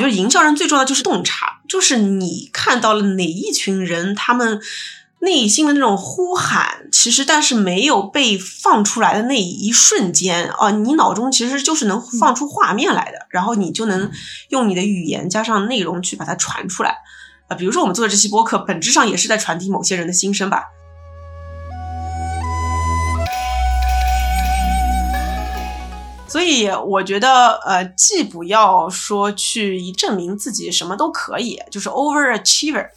觉得营销人最重要的就是洞察，就是你看到了哪一群人，他们内心的那种呼喊，其实但是没有被放出来的那一瞬间啊，你脑中其实就是能放出画面来的，然后你就能用你的语言加上内容去把它传出来啊。比如说我们做的这期播客，本质上也是在传递某些人的心声吧。所以我觉得，呃，既不要说去证明自己什么都可以，就是 overachiever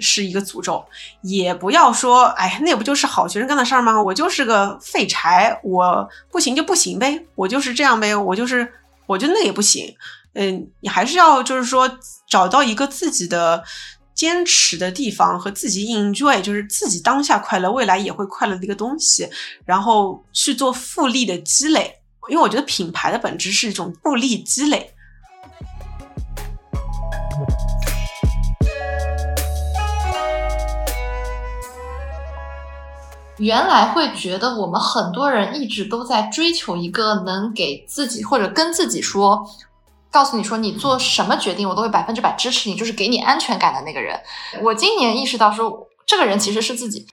是一个诅咒，也不要说，哎，那不就是好学生干的事儿吗？我就是个废柴，我不行就不行呗，我就是这样呗，我就是我觉得那也不行。嗯，你还是要就是说找到一个自己的坚持的地方和自己 enjoy，就是自己当下快乐，未来也会快乐的一个东西，然后去做复利的积累。因为我觉得品牌的本质是一种复利积累。原来会觉得我们很多人一直都在追求一个能给自己或者跟自己说，告诉你说你做什么决定我都会百分之百支持你，就是给你安全感的那个人。我今年意识到说，这个人其实是自己。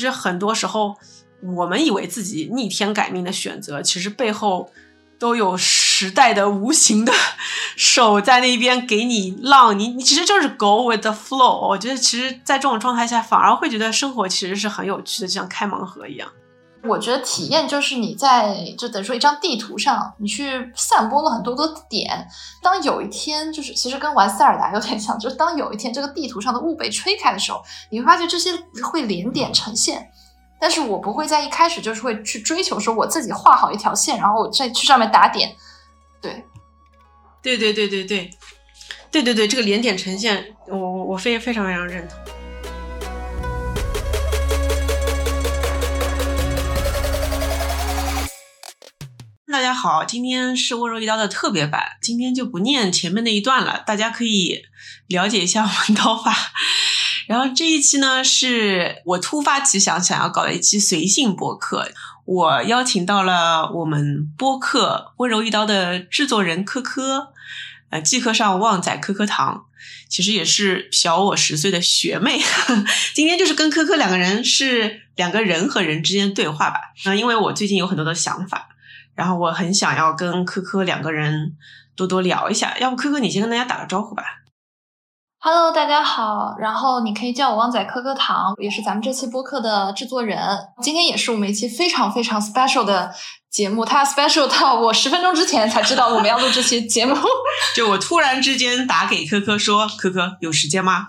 其实很多时候，我们以为自己逆天改命的选择，其实背后都有时代的无形的 手在那边给你浪。你你其实就是 go with the flow。我觉得，其实，在这种状态下，反而会觉得生活其实是很有趣的，就像开盲盒一样。我觉得体验就是你在就等于说一张地图上，你去散播了很多个点。当有一天就是其实跟玩塞尔达有点像，就是当有一天这个地图上的雾被吹开的时候，你会发现这些会连点成线。但是我不会在一开始就是会去追求说我自己画好一条线，然后再去上面打点。对，对对对对对，对对对，这个连点成线，我我我非非常非常认同。大家好，今天是温柔一刀的特别版，今天就不念前面那一段了，大家可以了解一下我们刀法。然后这一期呢，是我突发奇想想要搞的一期随性播客，我邀请到了我们播客温柔一刀的制作人科科，呃，即刻上旺仔科科堂，其实也是小我十岁的学妹。今天就是跟科科两个人是两个人和人之间对话吧。那因为我最近有很多的想法。然后我很想要跟科科两个人多多聊一下，要不科科你先跟大家打个招呼吧。Hello，大家好，然后你可以叫我旺仔科科糖，也是咱们这期播客的制作人。今天也是我们一期非常非常 special 的节目，它 special 到我十分钟之前才知道我们要录这期节目，就我突然之间打给科科说：“科科有时间吗？”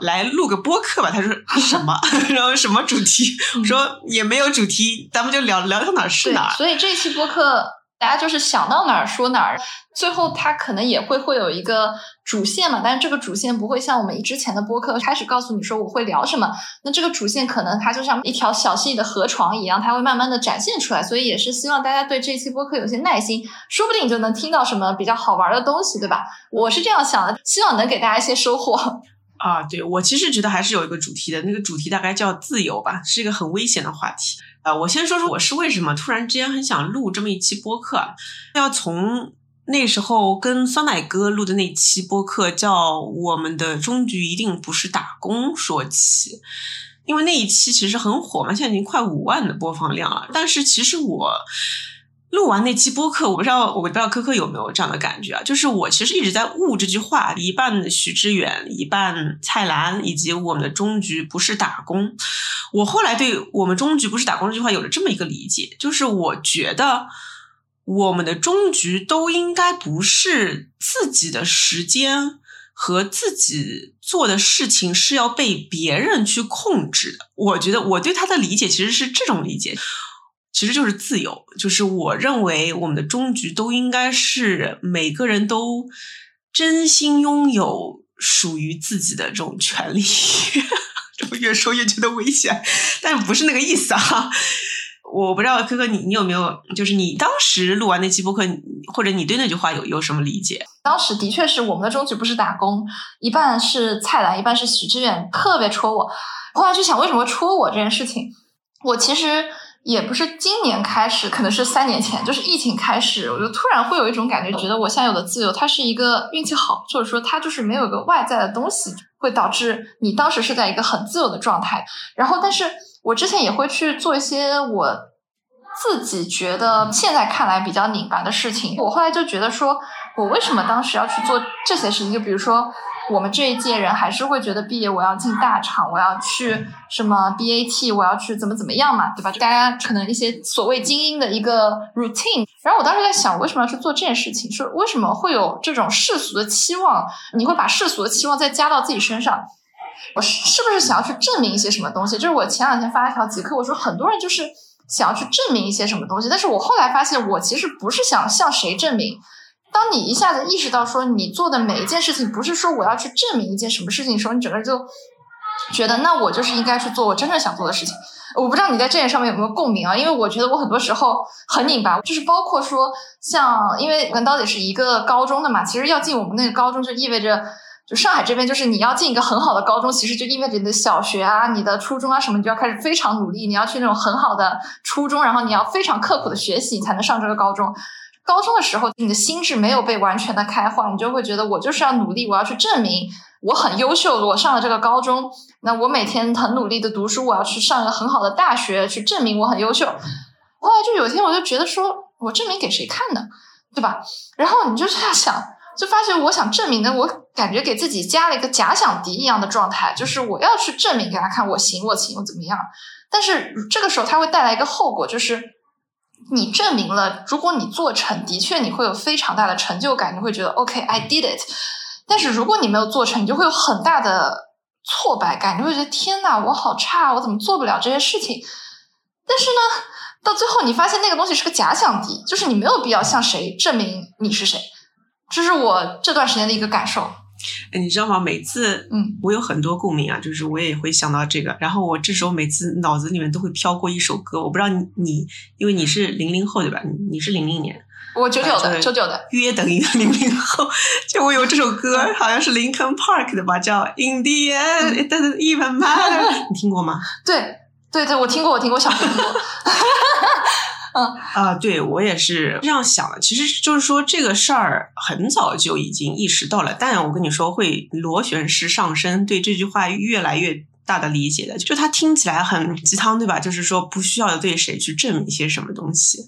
来录个播客吧，他说 什么？然后什么主题？我说也没有主题，咱们就聊聊到哪儿是哪儿。所以这期播客大家就是想到哪儿说哪儿，最后它可能也会会有一个主线嘛，但是这个主线不会像我们之前的播客开始告诉你说我会聊什么，那这个主线可能它就像一条小细的河床一样，它会慢慢的展现出来。所以也是希望大家对这期播客有些耐心，说不定你就能听到什么比较好玩的东西，对吧？我是这样想的，希望能给大家一些收获。啊，对我其实觉得还是有一个主题的，那个主题大概叫自由吧，是一个很危险的话题。啊，我先说说我是为什么突然之间很想录这么一期播客，要从那时候跟酸奶哥录的那期播客叫《我们的终局一定不是打工》说起，因为那一期其实很火嘛，现在已经快五万的播放量了，但是其实我。录完那期播客，我不知道，我不知道科科有没有这样的感觉啊？就是我其实一直在悟这句话，一半徐志远，一半蔡澜，以及我们的终局不是打工。我后来对我们终局不是打工这句话有了这么一个理解，就是我觉得我们的终局都应该不是自己的时间和自己做的事情是要被别人去控制的。我觉得我对他的理解其实是这种理解。其实就是自由，就是我认为我们的终局都应该是每个人都真心拥有属于自己的这种权利。这么越说越觉得危险，但不是那个意思啊！我不知道科科你你有没有，就是你当时录完那期播客，或者你对那句话有有什么理解？当时的确是我们的终局不是打工，一半是蔡澜，一半是许志远，特别戳我。后来就想，为什么戳我这件事情？我其实。也不是今年开始，可能是三年前，就是疫情开始，我就突然会有一种感觉，觉得我现在有的自由，它是一个运气好，或者说它就是没有一个外在的东西，会导致你当时是在一个很自由的状态。然后，但是我之前也会去做一些我自己觉得现在看来比较拧巴的事情。我后来就觉得说，我为什么当时要去做这些事情？就比如说。我们这一届人还是会觉得毕业我要进大厂，我要去什么 BAT，我要去怎么怎么样嘛，对吧？大家可能一些所谓精英的一个 routine。然后我当时在想，为什么要去做这件事情？说为什么会有这种世俗的期望？你会把世俗的期望再加到自己身上？我是不是想要去证明一些什么东西？就是我前两天发了一条极客，我说很多人就是想要去证明一些什么东西，但是我后来发现，我其实不是想向谁证明。当你一下子意识到说你做的每一件事情不是说我要去证明一件什么事情的时候，你整个人就觉得那我就是应该去做我真正想做的事情。我不知道你在这点上面有没有共鸣啊？因为我觉得我很多时候很拧巴，就是包括说像因为我跟刀姐是一个高中的嘛，其实要进我们那个高中就意味着就上海这边就是你要进一个很好的高中，其实就意味着你的小学啊、你的初中啊什么，你就要开始非常努力，你要去那种很好的初中，然后你要非常刻苦的学习，你才能上这个高中。高中的时候，你的心智没有被完全的开化，你就会觉得我就是要努力，我要去证明我很优秀。我上了这个高中，那我每天很努力的读书，我要去上一个很好的大学，去证明我很优秀。后来就有一天，我就觉得说，我证明给谁看呢？对吧？然后你就这样想，就发现我想证明的，我感觉给自己加了一个假想敌一样的状态，就是我要去证明给他看，我行，我行，我怎么样？但是这个时候，它会带来一个后果，就是。你证明了，如果你做成，的确你会有非常大的成就感，你会觉得 OK，I did it。但是如果你没有做成，你就会有很大的挫败感，你会觉得天哪，我好差，我怎么做不了这些事情？但是呢，到最后你发现那个东西是个假想敌，就是你没有必要向谁证明你是谁。这是我这段时间的一个感受。哎，你知道吗？每次，嗯，我有很多共鸣啊，就是我也会想到这个，然后我这时候每次脑子里面都会飘过一首歌，我不知道你，你因为你是零零后对吧？你是零零年，我九九的，九九的，约等于零零后。就我有这首歌，好像是 Linkin Park 的吧，叫 In the End It Doesn't Even Matter，你听过吗？对，对对，我听过，我听过，小听过。啊，对我也是这样想的。其实就是说这个事儿很早就已经意识到了，但我跟你说会螺旋式上升，对这句话越来越大的理解的。就它听起来很鸡汤，对吧？就是说不需要对谁去证明一些什么东西。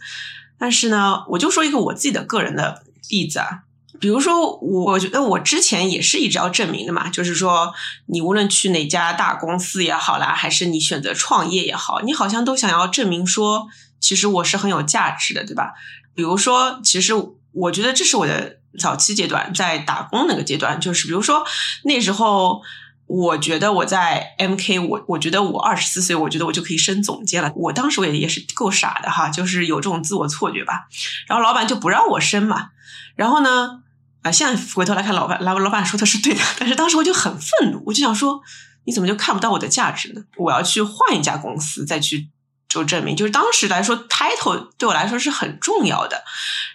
但是呢，我就说一个我自己的个人的例子啊，比如说我觉得我之前也是一直要证明的嘛，就是说你无论去哪家大公司也好啦，还是你选择创业也好，你好像都想要证明说。其实我是很有价值的，对吧？比如说，其实我觉得这是我的早期阶段，在打工那个阶段，就是比如说那时候，我觉得我在 MK，我我觉得我二十四岁，我觉得我就可以升总监了。我当时我也也是够傻的哈，就是有这种自我错觉吧。然后老板就不让我升嘛。然后呢，啊，现在回头来看，老板老老板说的是对的，但是当时我就很愤怒，我就想说，你怎么就看不到我的价值呢？我要去换一家公司，再去。就证明，就是当时来说，title 对我来说是很重要的。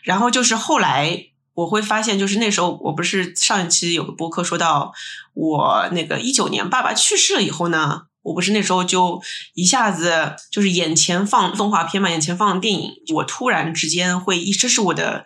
然后就是后来我会发现，就是那时候我不是上一期有个播客说到，我那个一九年爸爸去世了以后呢，我不是那时候就一下子就是眼前放动画片嘛，眼前放电影，我突然之间会一，这是我的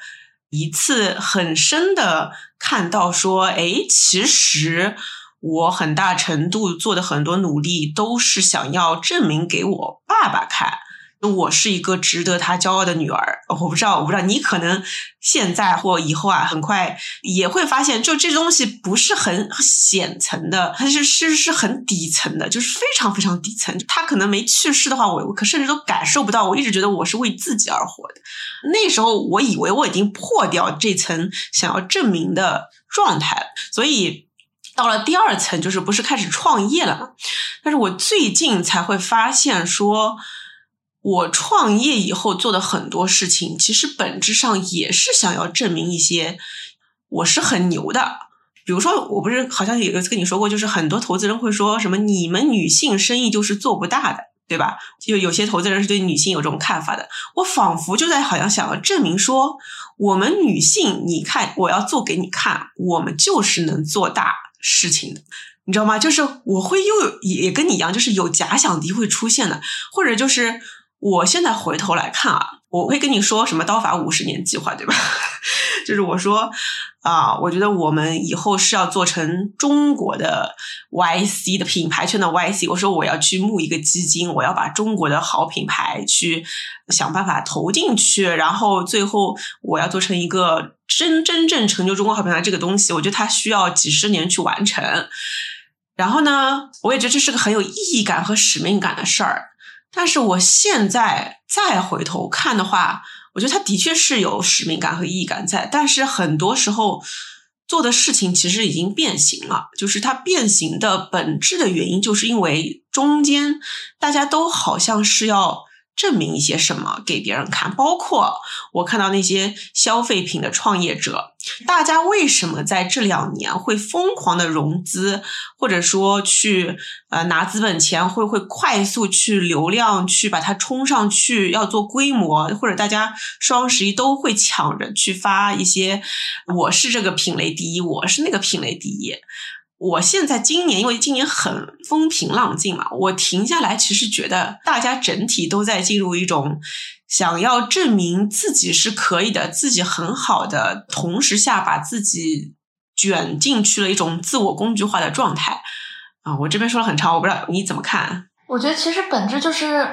一次很深的看到说，哎，其实。我很大程度做的很多努力，都是想要证明给我爸爸看，我是一个值得他骄傲的女儿。我不知道，我不知道你可能现在或以后啊，很快也会发现，就这东西不是很显层的，它是是是很底层的，就是非常非常底层。他可能没去世的话，我我可甚至都感受不到。我一直觉得我是为自己而活的。那时候我以为我已经破掉这层想要证明的状态，所以。到了第二层，就是不是开始创业了嘛？但是我最近才会发现，说我创业以后做的很多事情，其实本质上也是想要证明一些我是很牛的。比如说，我不是好像有一次跟你说过，就是很多投资人会说什么你们女性生意就是做不大的，对吧？就有些投资人是对女性有这种看法的。我仿佛就在好像想要证明说，我们女性，你看我要做给你看，我们就是能做大。事情的，你知道吗？就是我会又也跟你一样，就是有假想敌会出现的，或者就是我现在回头来看啊，我会跟你说什么刀法五十年计划，对吧？就是我说啊，我觉得我们以后是要做成中国的 YC 的品牌圈的 YC。我说我要去募一个基金，我要把中国的好品牌去想办法投进去，然后最后我要做成一个真真正成就中国好品牌这个东西。我觉得它需要几十年去完成。然后呢，我也觉得这是个很有意义感和使命感的事儿。但是我现在再回头看的话，我觉得他的确是有使命感和意义感在，但是很多时候做的事情其实已经变形了。就是它变形的本质的原因，就是因为中间大家都好像是要。证明一些什么给别人看？包括我看到那些消费品的创业者，大家为什么在这两年会疯狂的融资，或者说去呃拿资本钱，会会快速去流量去把它冲上去，要做规模，或者大家双十一都会抢着去发一些，我是这个品类第一，我是那个品类第一。我现在今年，因为今年很风平浪静嘛，我停下来，其实觉得大家整体都在进入一种想要证明自己是可以的，自己很好的同时下，把自己卷进去了一种自我工具化的状态啊。我这边说了很长，我不知道你怎么看？我觉得其实本质就是，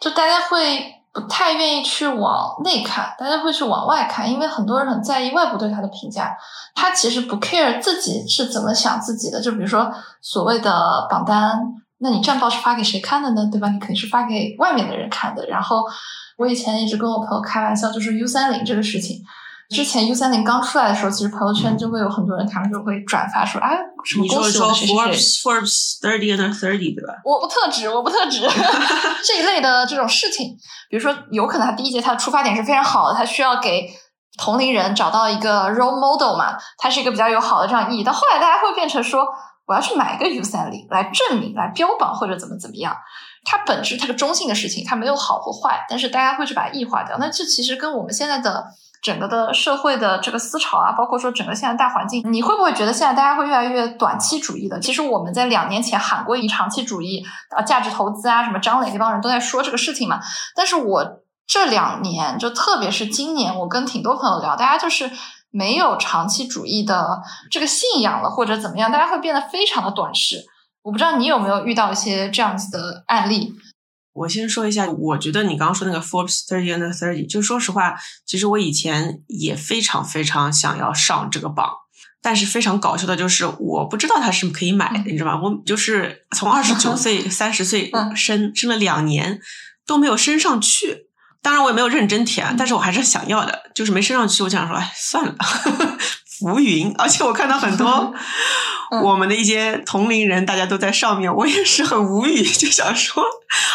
就大家会。不太愿意去往内看，大家会去往外看，因为很多人很在意外部对他的评价，他其实不 care 自己是怎么想自己的。就比如说所谓的榜单，那你战报是发给谁看的呢？对吧？你肯定是发给外面的人看的。然后我以前一直跟我朋友开玩笑，就是 U 三零这个事情。之前 U 三零刚出来的时候，其实朋友圈就会有很多人，他们就会转发说：“哎，什么恭喜我谁谁谁。” Forbes thirty under thirty，对吧？我不特指，我不特指 这一类的这种事情。比如说，有可能他第一节他的出发点是非常好的，他需要给同龄人找到一个 role model 嘛，他是一个比较有好的这样意义。到后来，大家会变成说：“我要去买一个 U 三零来证明、来标榜或者怎么怎么样。”它本质它个中性的事情，它没有好或坏，但是大家会去把它异化掉。那这其实跟我们现在的。整个的社会的这个思潮啊，包括说整个现在大环境，你会不会觉得现在大家会越来越短期主义的？其实我们在两年前喊过一长期主义啊，价值投资啊，什么张磊那帮人都在说这个事情嘛。但是我这两年，就特别是今年，我跟挺多朋友聊，大家就是没有长期主义的这个信仰了，或者怎么样，大家会变得非常的短视。我不知道你有没有遇到一些这样子的案例。我先说一下，我觉得你刚刚说那个 Forbes Thirty Under Thirty，就说实话，其实我以前也非常非常想要上这个榜，但是非常搞笑的就是，我不知道它是可以买的，你知道吗？我就是从二十九 岁、三十岁升升了两年都没有升上去，当然我也没有认真填，但是我还是想要的，就是没升上去，我想说，哎，算了。浮云，而且我看到很多我们的一些同龄人，大家都在上面，我也是很无语，就想说，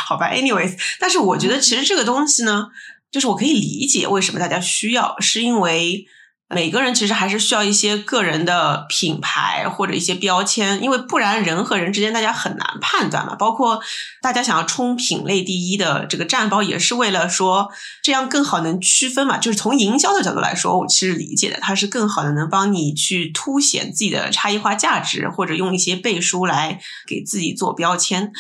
好吧，anyways，但是我觉得其实这个东西呢，就是我可以理解为什么大家需要，是因为。每个人其实还是需要一些个人的品牌或者一些标签，因为不然人和人之间大家很难判断嘛。包括大家想要冲品类第一的这个战包，也是为了说这样更好能区分嘛。就是从营销的角度来说，我其实理解的，它是更好的能帮你去凸显自己的差异化价值，或者用一些背书来给自己做标签。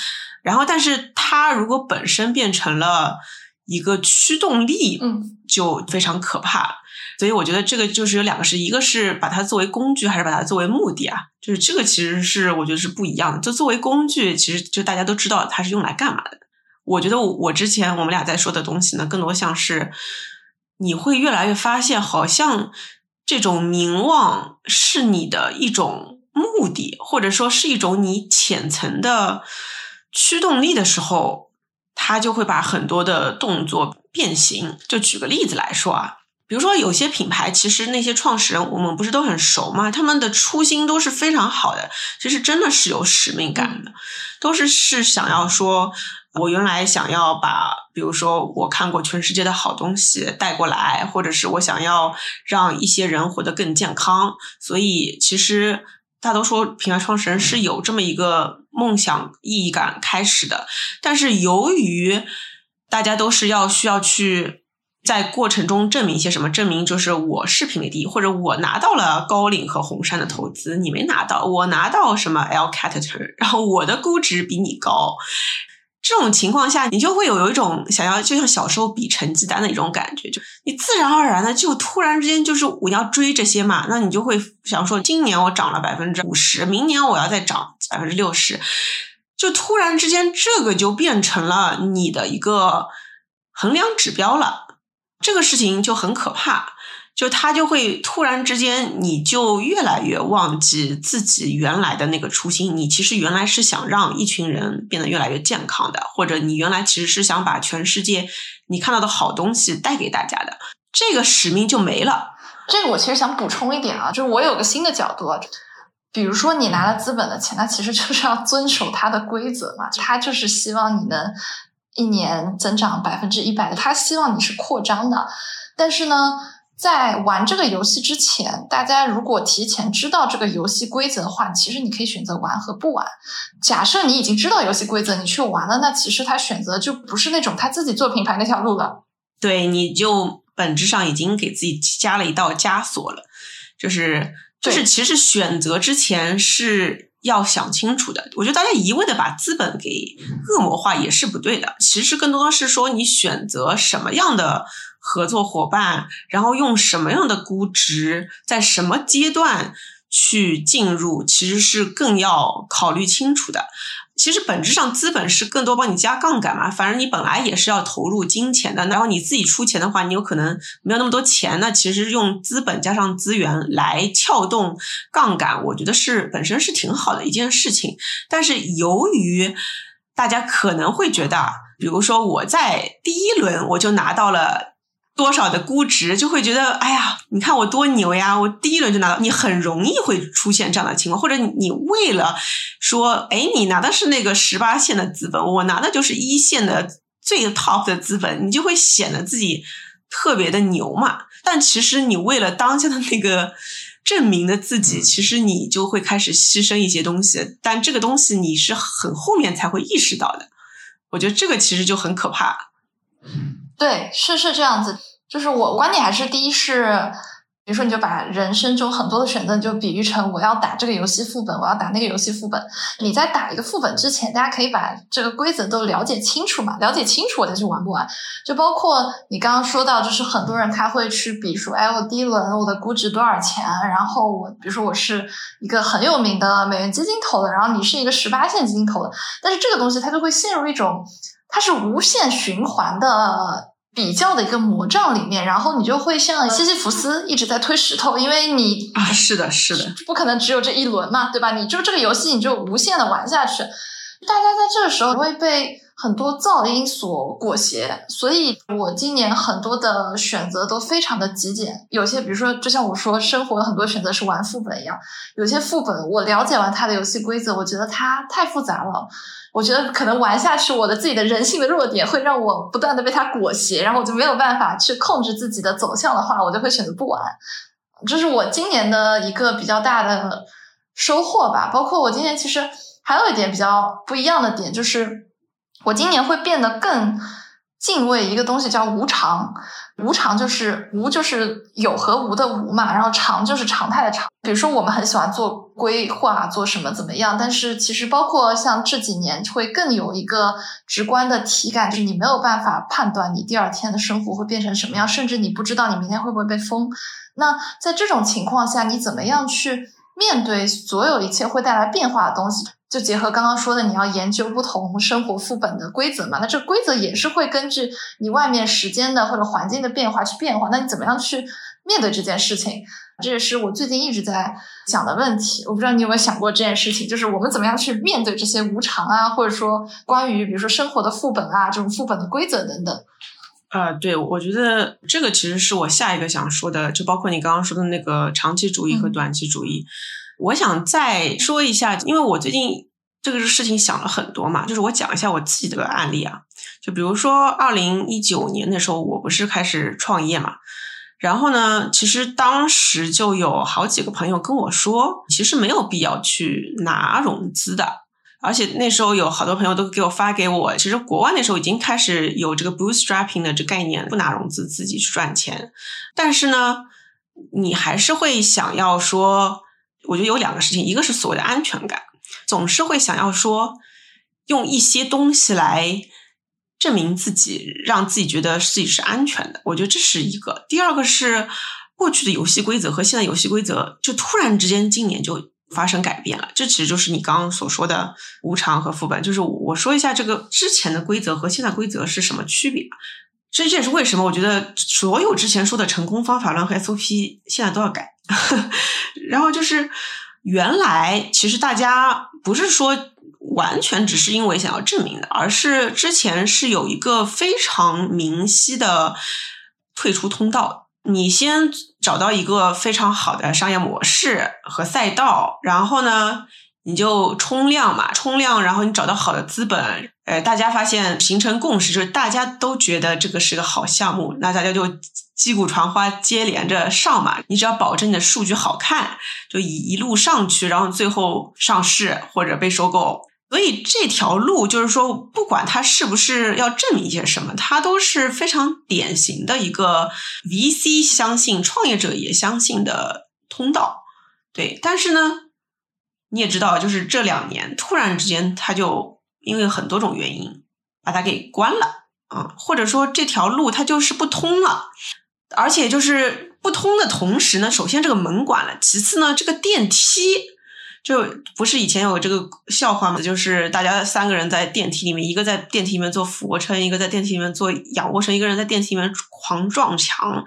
然后，但是它如果本身变成了一个驱动力，嗯，就非常可怕。所以我觉得这个就是有两个事，一个是把它作为工具，还是把它作为目的啊？就是这个其实是我觉得是不一样的。就作为工具，其实就大家都知道它是用来干嘛的。我觉得我我之前我们俩在说的东西呢，更多像是你会越来越发现，好像这种名望是你的一种目的，或者说是一种你浅层的驱动力的时候，他就会把很多的动作变形。就举个例子来说啊。比如说，有些品牌其实那些创始人我们不是都很熟吗？他们的初心都是非常好的，其实真的是有使命感的，都是是想要说，我原来想要把，比如说我看过全世界的好东西带过来，或者是我想要让一些人活得更健康，所以其实大多数品牌创始人是有这么一个梦想意义感开始的，但是由于大家都是要需要去。在过程中证明一些什么？证明就是我是品类第一，或者我拿到了高瓴和红杉的投资，你没拿到，我拿到什么 L Cateter，然后我的估值比你高。这种情况下，你就会有有一种想要，就像小时候比成绩单的一种感觉，就你自然而然的就突然之间就是我要追这些嘛，那你就会想说，今年我涨了百分之五十，明年我要再涨百分之六十，就突然之间这个就变成了你的一个衡量指标了，这个事情就很可怕。就他就会突然之间，你就越来越忘记自己原来的那个初心。你其实原来是想让一群人变得越来越健康的，或者你原来其实是想把全世界你看到的好东西带给大家的，这个使命就没了。这个我其实想补充一点啊，就是我有个新的角度，比如说你拿了资本的钱，它其实就是要遵守它的规则嘛，它就是希望你能一年增长百分之一百的，它希望你是扩张的，但是呢。在玩这个游戏之前，大家如果提前知道这个游戏规则的话，其实你可以选择玩和不玩。假设你已经知道游戏规则，你去玩了，那其实他选择就不是那种他自己做品牌那条路了。对，你就本质上已经给自己加了一道枷锁了。就是就是，其实选择之前是要想清楚的。我觉得大家一味的把资本给恶魔化也是不对的。其实更多的是说，你选择什么样的。合作伙伴，然后用什么样的估值，在什么阶段去进入，其实是更要考虑清楚的。其实本质上，资本是更多帮你加杠杆嘛。反正你本来也是要投入金钱的，然后你自己出钱的话，你有可能没有那么多钱。那其实用资本加上资源来撬动杠杆，我觉得是本身是挺好的一件事情。但是由于大家可能会觉得，比如说我在第一轮我就拿到了。多少的估值就会觉得，哎呀，你看我多牛呀！我第一轮就拿到，你很容易会出现这样的情况，或者你为了说，哎，你拿的是那个十八线的资本，我拿的就是一线的最 top 的资本，你就会显得自己特别的牛嘛。但其实你为了当下的那个证明的自己，其实你就会开始牺牲一些东西，但这个东西你是很后面才会意识到的。我觉得这个其实就很可怕。对，是是这样子。就是我观点还是第一是，比如说你就把人生中很多的选择就比喻成我要打这个游戏副本，我要打那个游戏副本。你在打一个副本之前，大家可以把这个规则都了解清楚嘛？了解清楚我再去玩不玩？就包括你刚刚说到，就是很多人他会去比说，哎，我第一轮我的估值多少钱？然后我比如说我是一个很有名的美元基金投的，然后你是一个十八线基金投的，但是这个东西它就会陷入一种它是无限循环的。比较的一个魔杖里面，然后你就会像西西弗斯一直在推石头，因为你啊，是的，是的，不可能只有这一轮嘛，对吧？你就这个游戏，你就无限的玩下去。大家在这个时候会被很多噪音所裹挟，所以我今年很多的选择都非常的极简。有些，比如说，就像我说，生活的很多选择是玩副本一样，有些副本我了解完它的游戏规则，我觉得它太复杂了。我觉得可能玩下去，我的自己的人性的弱点会让我不断的被它裹挟，然后我就没有办法去控制自己的走向的话，我就会选择不玩。这是我今年的一个比较大的收获吧。包括我今年其实还有一点比较不一样的点，就是我今年会变得更敬畏一个东西，叫无常。无常就是无，就是有和无的无嘛，然后常就是常态的常。比如说，我们很喜欢做规划，做什么怎么样，但是其实包括像这几年，会更有一个直观的体感，就是你没有办法判断你第二天的生活会变成什么样，甚至你不知道你明天会不会被封。那在这种情况下，你怎么样去面对所有一切会带来变化的东西？就结合刚刚说的，你要研究不同生活副本的规则嘛？那这规则也是会根据你外面时间的或者环境的变化去变化。那你怎么样去面对这件事情？这也是我最近一直在想的问题。我不知道你有没有想过这件事情，就是我们怎么样去面对这些无常啊，或者说关于比如说生活的副本啊，这种副本的规则等等。啊，对，我觉得这个其实是我下一个想说的，就包括你刚刚说的那个长期主义和短期主义。我想再说一下，因为我最近这个事情想了很多嘛，就是我讲一下我自己的案例啊。就比如说二零一九年的时候，我不是开始创业嘛，然后呢，其实当时就有好几个朋友跟我说，其实没有必要去拿融资的，而且那时候有好多朋友都给我发给我，其实国外那时候已经开始有这个 bootstrapping 的这概念，不拿融资自己去赚钱，但是呢，你还是会想要说。我觉得有两个事情，一个是所谓的安全感，总是会想要说，用一些东西来证明自己，让自己觉得自己是安全的。我觉得这是一个。第二个是过去的游戏规则和现在游戏规则，就突然之间今年就发生改变了。这其实就是你刚刚所说的无偿和副本。就是我说一下这个之前的规则和现在规则是什么区别。这这也是为什么我觉得所有之前说的成功方法论和 SOP 现在都要改。然后就是原来其实大家不是说完全只是因为想要证明的，而是之前是有一个非常明晰的退出通道。你先找到一个非常好的商业模式和赛道，然后呢？你就冲量嘛，冲量，然后你找到好的资本，呃，大家发现形成共识，就是大家都觉得这个是个好项目，那大家就击鼓传花，接连着上嘛。你只要保证你的数据好看，就一一路上去，然后最后上市或者被收购。所以这条路就是说，不管它是不是要证明一些什么，它都是非常典型的一个 VC 相信、创业者也相信的通道。对，但是呢。你也知道，就是这两年突然之间，他就因为很多种原因把它给关了啊，或者说这条路它就是不通了，而且就是不通的同时呢，首先这个门关了，其次呢，这个电梯。就不是以前有这个笑话嘛？就是大家三个人在电梯里面，一个在电梯里面做俯卧撑，一个在电梯里面做仰卧撑，一个人在电梯里面狂撞墙。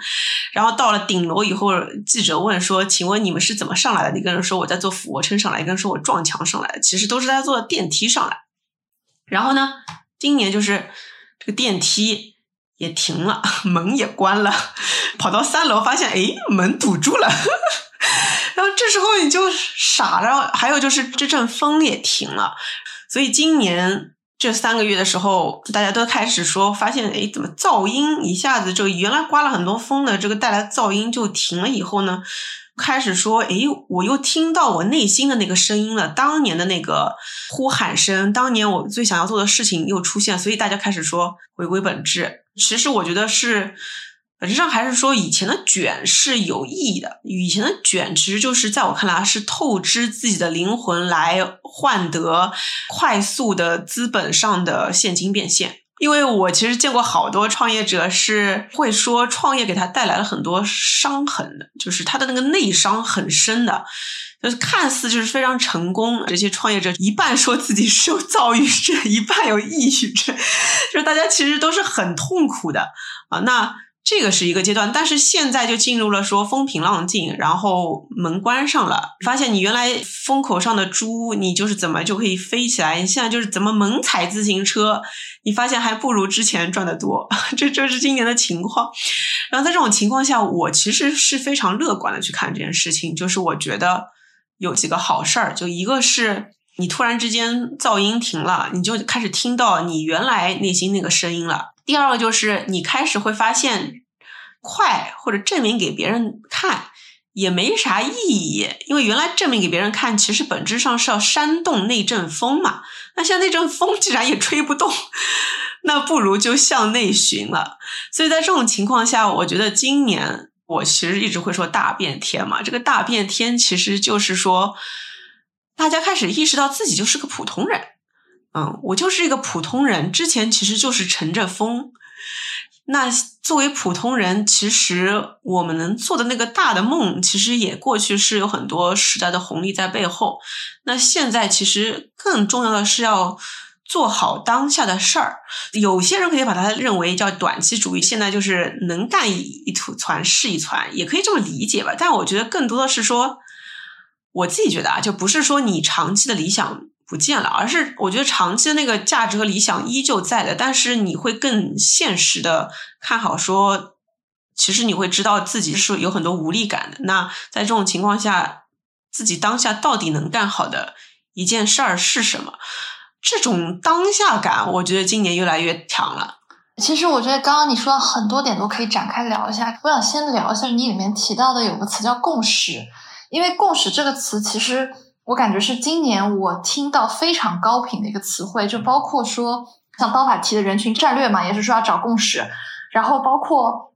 然后到了顶楼以后，记者问说：“请问你们是怎么上来的？”一个人说：“我在做俯卧撑上来。”一个人说：“我撞墙上来的。”其实都是在坐电梯上来。然后呢，今年就是这个电梯也停了，门也关了，跑到三楼发现，哎，门堵住了。然后这时候你就傻了，还有就是这阵风也停了，所以今年这三个月的时候，大家都开始说，发现哎，怎么噪音一下子就原来刮了很多风的这个带来噪音就停了以后呢，开始说，哎，我又听到我内心的那个声音了，当年的那个呼喊声，当年我最想要做的事情又出现，所以大家开始说回归本质。其实我觉得是。本质上还是说，以前的卷是有意义的。以前的卷其实就是在我看来是透支自己的灵魂来换得快速的资本上的现金变现。因为我其实见过好多创业者是会说，创业给他带来了很多伤痕的，就是他的那个内伤很深的。就是看似就是非常成功，这些创业者一半说自己是有躁郁症，一半有抑郁症，就是大家其实都是很痛苦的啊。那。这个是一个阶段，但是现在就进入了说风平浪静，然后门关上了，发现你原来风口上的猪，你就是怎么就可以飞起来？你现在就是怎么猛踩自行车，你发现还不如之前赚的多，这就是今年的情况。然后在这种情况下，我其实是非常乐观的去看这件事情，就是我觉得有几个好事儿，就一个是你突然之间噪音停了，你就开始听到你原来内心那个声音了。第二个就是你开始会发现，快或者证明给别人看也没啥意义，因为原来证明给别人看，其实本质上是要煽动那阵风嘛。那像那阵风既然也吹不动，那不如就向内寻了。所以在这种情况下，我觉得今年我其实一直会说大变天嘛。这个大变天其实就是说，大家开始意识到自己就是个普通人。嗯，我就是一个普通人，之前其实就是乘着风。那作为普通人，其实我们能做的那个大的梦，其实也过去是有很多时代的红利在背后。那现在其实更重要的是要做好当下的事儿。有些人可以把它认为叫短期主义，现在就是能干一船是一船，也可以这么理解吧。但我觉得更多的是说，我自己觉得啊，就不是说你长期的理想。不见了，而是我觉得长期的那个价值和理想依旧在的，但是你会更现实的看好，说其实你会知道自己是有很多无力感的。那在这种情况下，自己当下到底能干好的一件事儿是什么？这种当下感，我觉得今年越来越强了。其实我觉得刚刚你说的很多点都可以展开聊一下。我想先聊一下你里面提到的有个词叫共识，因为共识这个词其实。我感觉是今年我听到非常高频的一个词汇，就包括说像刀法提的人群战略嘛，也是说要找共识。然后包括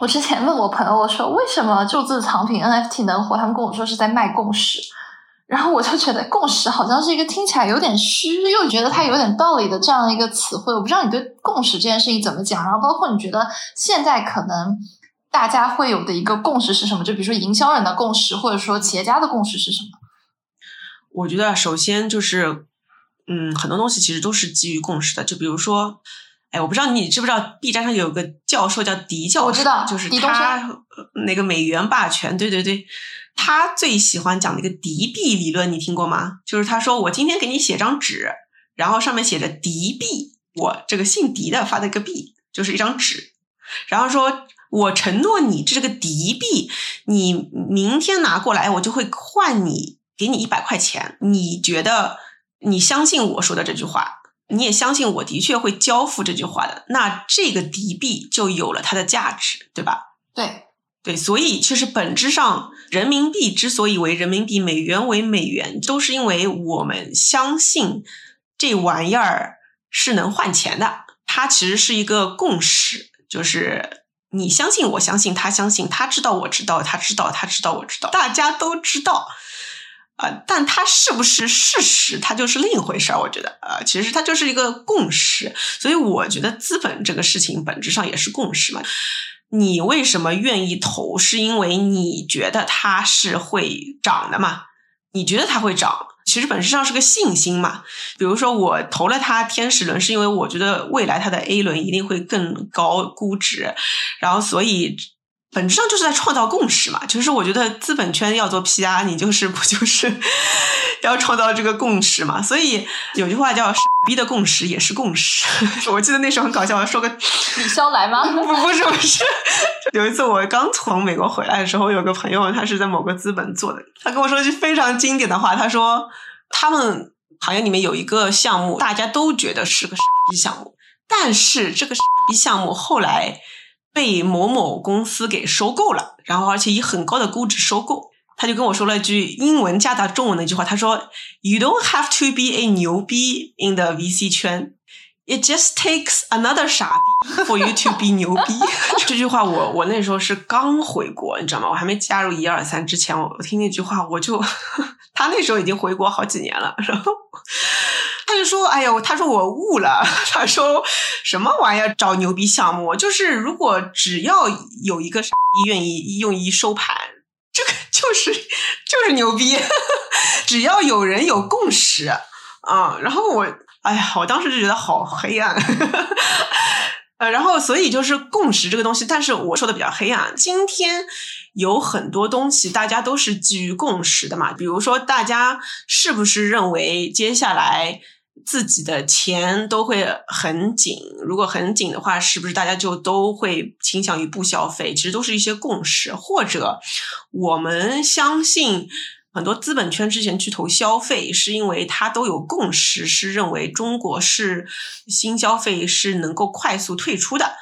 我之前问我朋友，我说为什么就字藏品 NFT 能火，他们跟我说是在卖共识。然后我就觉得共识好像是一个听起来有点虚，又觉得它有点道理的这样一个词汇。我不知道你对共识这件事情怎么讲，然后包括你觉得现在可能大家会有的一个共识是什么？就比如说营销人的共识，或者说企业家的共识是什么？我觉得首先就是，嗯，很多东西其实都是基于共识的。就比如说，哎，我不知道你知不知道，B 站上有个教授叫狄教授，我知道，就是他那个美元霸权，对对对。他最喜欢讲的一个敌币理论，你听过吗？就是他说我今天给你写张纸，然后上面写着敌币，我这个姓狄的发的一个币，就是一张纸，然后说我承诺你这个敌币，你明天拿过来，我就会换你，给你一百块钱。你觉得你相信我说的这句话，你也相信我的确会交付这句话的，那这个敌币就有了它的价值，对吧？对。对，所以其实本质上，人民币之所以为人民币，美元为美元，都是因为我们相信这玩意儿是能换钱的。它其实是一个共识，就是你相信，我相信，他相信，他知道，我知道，他知道，他知道，我知道，大家都知道。啊，但它是不是事实，它就是另一回事儿。我觉得，呃，其实它就是一个共识。所以我觉得资本这个事情本质上也是共识嘛。你为什么愿意投？是因为你觉得它是会涨的嘛？你觉得它会涨，其实本质上是个信心嘛。比如说，我投了它天使轮，是因为我觉得未来它的 A 轮一定会更高估值，然后所以。本质上就是在创造共识嘛，就是我觉得资本圈要做 PR，你就是不就是 要创造这个共识嘛？所以有句话叫“傻逼的共识也是共识”。我记得那时候很搞笑，我说个李肖来吗？不 不是不是。有一次我刚从美国回来的时候，有个朋友他是在某个资本做的，他跟我说一句非常经典的话，他说他们行业里面有一个项目，大家都觉得是个傻逼项目，但是这个傻逼项目后来。被某某公司给收购了，然后而且以很高的估值收购，他就跟我说了一句英文加大中文的一句话，他说：“You don't have to be a 牛逼 in the VC 圈，It just takes another 傻逼 for you to be 牛逼。”这句话我我那时候是刚回国，你知道吗？我还没加入一二三之前，我听那句话我就，他那时候已经回国好几年了，然后。他说：“哎呀，他说我悟了。他说什么玩意儿找牛逼项目？就是如果只要有一个傻逼愿意用一收盘，这个 就是就是牛逼。只要有人有共识啊，然后我哎呀，我当时就觉得好黑暗。呃，然后所以就是共识这个东西，但是我说的比较黑暗。今天。”有很多东西大家都是基于共识的嘛，比如说大家是不是认为接下来自己的钱都会很紧？如果很紧的话，是不是大家就都会倾向于不消费？其实都是一些共识，或者我们相信很多资本圈之前去投消费，是因为它都有共识，是认为中国是新消费是能够快速退出的。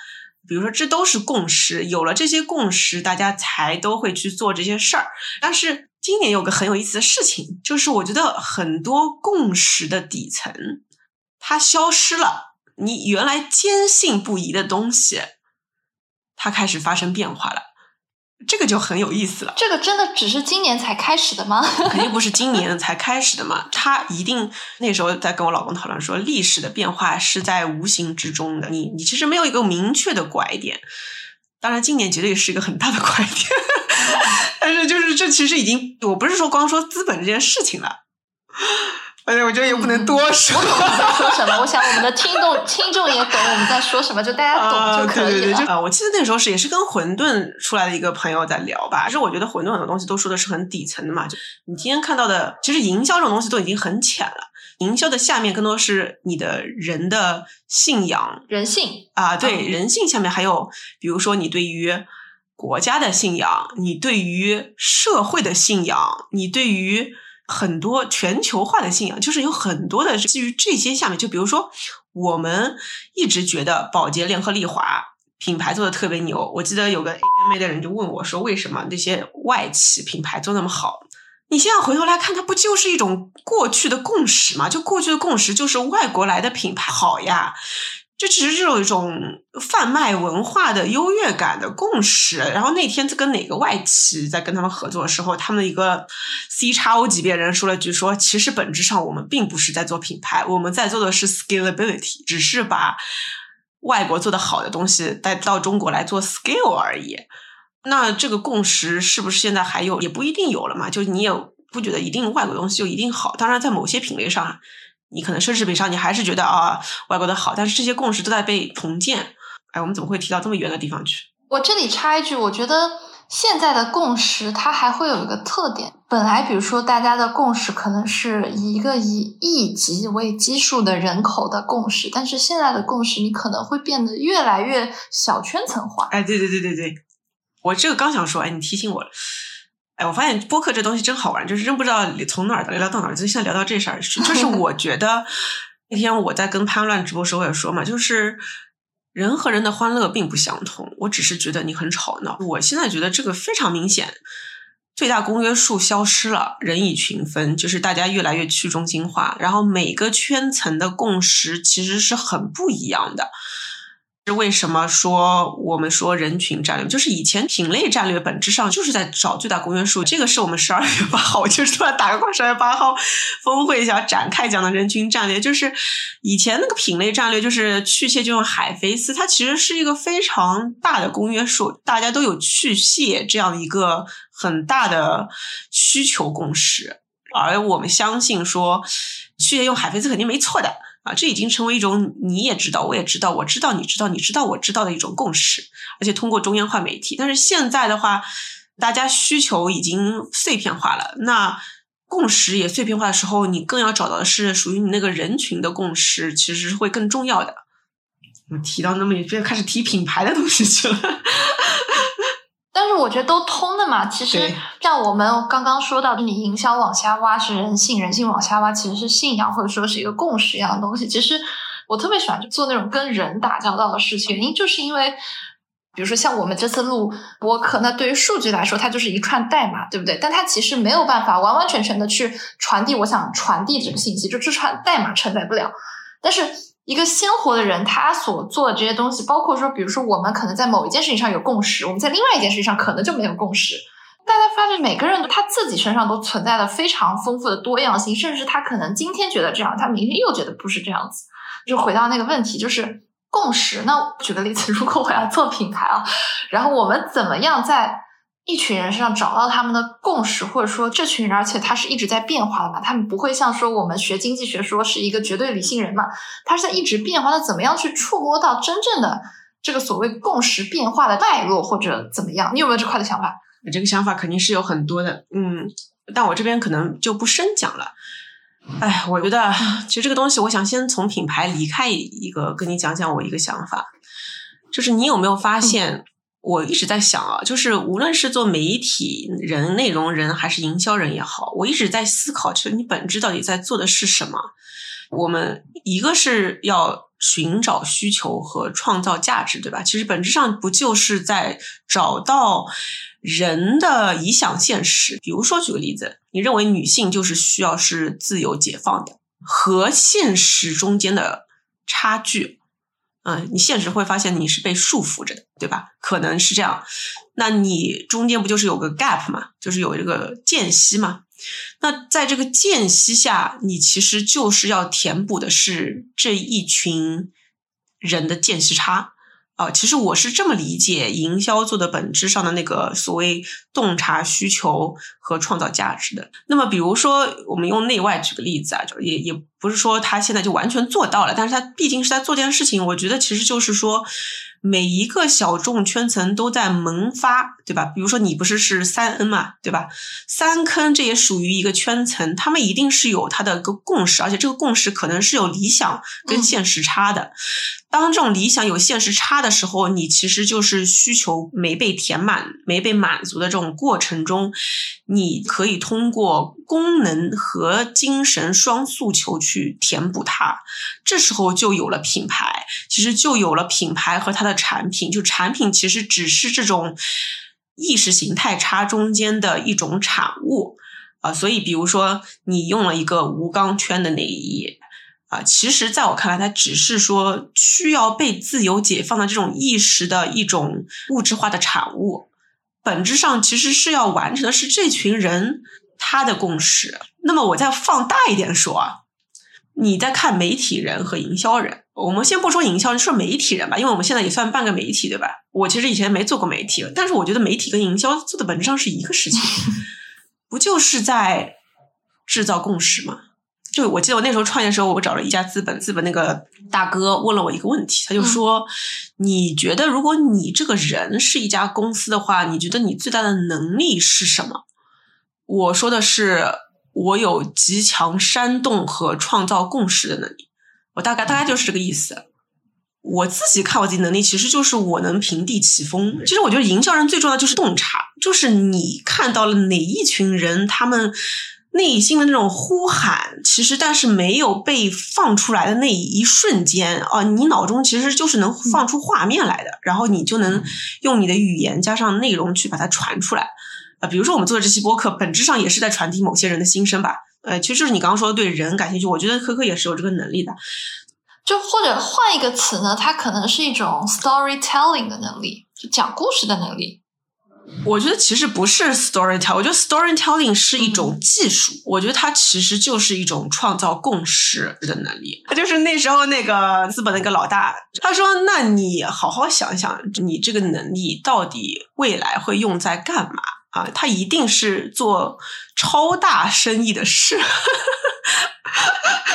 比如说，这都是共识，有了这些共识，大家才都会去做这些事儿。但是今年有个很有意思的事情，就是我觉得很多共识的底层它消失了，你原来坚信不疑的东西，它开始发生变化了。这个就很有意思了。这个真的只是今年才开始的吗？肯定不是今年才开始的嘛。他一定那时候在跟我老公讨论说，历史的变化是在无形之中的。你你其实没有一个明确的拐点。当然，今年绝对是一个很大的拐点。但是，就是这其实已经，我不是说光说资本这件事情了。而且我觉得也不能多说。我懂你在说什么，我想我们的 听众听众也懂我们在说什么，就大家懂就可以了。啊，我记得那时候是也是跟混沌出来的一个朋友在聊吧。就是我觉得混沌很多东西都说的是很底层的嘛。就你今天看到的，其实营销这种东西都已经很浅了。营销的下面更多是你的人的信仰、人性啊，对人性下面还有，比如说你对于国家的信仰，你对于社会的信仰，你对于。很多全球化的信仰，就是有很多的基于这些下面，就比如说，我们一直觉得宝洁、联合利华品牌做的特别牛。我记得有个 AMA 的人就问我说：“为什么那些外企品牌做那么好？”你现在回头来看，它不就是一种过去的共识吗？就过去的共识就是外国来的品牌好呀。这其实是有一种贩卖文化的优越感的共识。然后那天在跟哪个外企在跟他们合作的时候，他们一个 C 叉 O 级别人说了句说，其实本质上我们并不是在做品牌，我们在做的是 scalability，只是把外国做的好的东西带到中国来做 scale 而已。那这个共识是不是现在还有？也不一定有了嘛。就你也不觉得一定外国东西就一定好。当然，在某些品类上。你可能奢侈品上，你还是觉得啊，外国的好，但是这些共识都在被重建。哎，我们怎么会提到这么远的地方去？我这里插一句，我觉得现在的共识它还会有一个特点。本来，比如说大家的共识可能是以一个以亿级为基数的人口的共识，但是现在的共识你可能会变得越来越小圈层化。哎，对对对对对，我这个刚想说，哎，你提醒我了。哎，我发现播客这东西真好玩，就是真不知道从哪儿聊到哪儿。就现在聊到这事儿，就是 我觉得那天我在跟潘乱直播时候也说嘛，就是人和人的欢乐并不相同。我只是觉得你很吵闹。我现在觉得这个非常明显，最大公约数消失了，人以群分，就是大家越来越去中心化，然后每个圈层的共识其实是很不一样的。为什么说我们说人群战略？就是以前品类战略本质上就是在找最大公约数。这个是我们十二月八号，我 就是突然打个广十二月八号峰会想展开讲的人群战略。就是以前那个品类战略，就是去屑就用海飞丝，它其实是一个非常大的公约数，大家都有去屑这样一个很大的需求共识，而我们相信说去屑用海飞丝肯定没错的。啊，这已经成为一种你也知道，我也知道，我知道你知道，你知道我知道的一种共识，而且通过中央化媒体。但是现在的话，大家需求已经碎片化了，那共识也碎片化的时候，你更要找到的是属于你那个人群的共识，其实是会更重要的。我提到那么一句，开始提品牌的东西去了。但是我觉得都通的嘛，其实像我们刚刚说到，你营销往下挖是人性，人性往下挖其实是信仰，或者说是一个共识一样的东西。其实我特别喜欢做那种跟人打交道的事情，原因就是因为，比如说像我们这次录播客，那对于数据来说，它就是一串代码，对不对？但它其实没有办法完完全全的去传递我想传递这个信息，就这串代码承载不了。但是。一个鲜活的人，他所做的这些东西，包括说，比如说，我们可能在某一件事情上有共识，我们在另外一件事情上可能就没有共识。大家发现，每个人他自己身上都存在了非常丰富的多样性，甚至他可能今天觉得这样，他明天又觉得不是这样子。就回到那个问题，就是共识。那举个例子，如果我要做品牌啊，然后我们怎么样在？一群人身上找到他们的共识，或者说这群人，而且他是一直在变化的嘛，他们不会像说我们学经济学说是一个绝对理性人嘛，他是在一直变化的，怎么样去触摸到真正的这个所谓共识变化的脉络或者怎么样？你有没有这块的想法？这个想法肯定是有很多的，嗯，但我这边可能就不深讲了。哎，我觉得其实这个东西，我想先从品牌离开一个，跟你讲讲我一个想法，就是你有没有发现？我一直在想啊，就是无论是做媒体人、内容人，还是营销人也好，我一直在思考，其实你本质到底在做的是什么？我们一个是要寻找需求和创造价值，对吧？其实本质上不就是在找到人的理想现实？比如说，举个例子，你认为女性就是需要是自由解放的，和现实中间的差距。嗯，你现实会发现你是被束缚着的，对吧？可能是这样。那你中间不就是有个 gap 嘛，就是有这个间隙嘛？那在这个间隙下，你其实就是要填补的是这一群人的间隙差。啊，其实我是这么理解营销做的本质上的那个所谓洞察需求和创造价值的。那么，比如说我们用内外举个例子啊，就也也不是说他现在就完全做到了，但是他毕竟是在做这件事情。我觉得其实就是说。每一个小众圈层都在萌发，对吧？比如说你不是是三 N 嘛，对吧？三坑这也属于一个圈层，他们一定是有他的一个共识，而且这个共识可能是有理想跟现实差的。当这种理想有现实差的时候，你其实就是需求没被填满、没被满足的这种过程中，你你可以通过功能和精神双诉求去填补它。这时候就有了品牌，其实就有了品牌和它的。产品就产品其实只是这种意识形态差中间的一种产物啊，所以比如说你用了一个无钢圈的内衣啊，其实在我看来，它只是说需要被自由解放的这种意识的一种物质化的产物。本质上其实是要完成的是这群人他的共识。那么我再放大一点说啊，你在看媒体人和营销人，我们先不说营销人，说媒体人吧，因为我们现在也算半个媒体，对吧？我其实以前没做过媒体，但是我觉得媒体跟营销做的本质上是一个事情，不就是在制造共识吗？就我记得我那时候创业的时候，我找了一家资本，资本那个大哥问了我一个问题，他就说：“你觉得如果你这个人是一家公司的话，你觉得你最大的能力是什么？”我说的是，我有极强煽动和创造共识的能力。我大概大概就是这个意思。我自己看我自己能力，其实就是我能平地起风。其实我觉得营销人最重要的就是洞察，就是你看到了哪一群人，他们。内心的那种呼喊，其实但是没有被放出来的那一瞬间啊，你脑中其实就是能放出画面来的，然后你就能用你的语言加上内容去把它传出来。啊，比如说我们做的这期播客，本质上也是在传递某些人的心声吧。呃，其实就是你刚刚说的对人感兴趣，我觉得科科也是有这个能力的。就或者换一个词呢，它可能是一种 storytelling 的能力，就讲故事的能力。我觉得其实不是 storytelling，我觉得 storytelling 是一种技术。我觉得它其实就是一种创造共识的能力。他就是那时候那个资本那个老大，他说：“那你好好想想，你这个能力到底未来会用在干嘛啊？他一定是做超大生意的事。”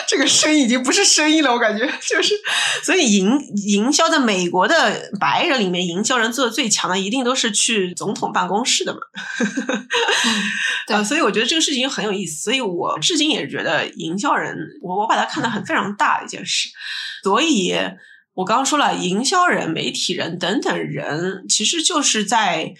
这个生意已经不是生意了，我感觉就是，所以营营销在美国的白人里面，营销人做的最强的，一定都是去总统办公室的嘛。对，所以我觉得这个事情很有意思，所以我至今也是觉得营销人，我我把它看得很非常大的一件事。所以我刚刚说了，营销人、媒体人等等人，其实就是在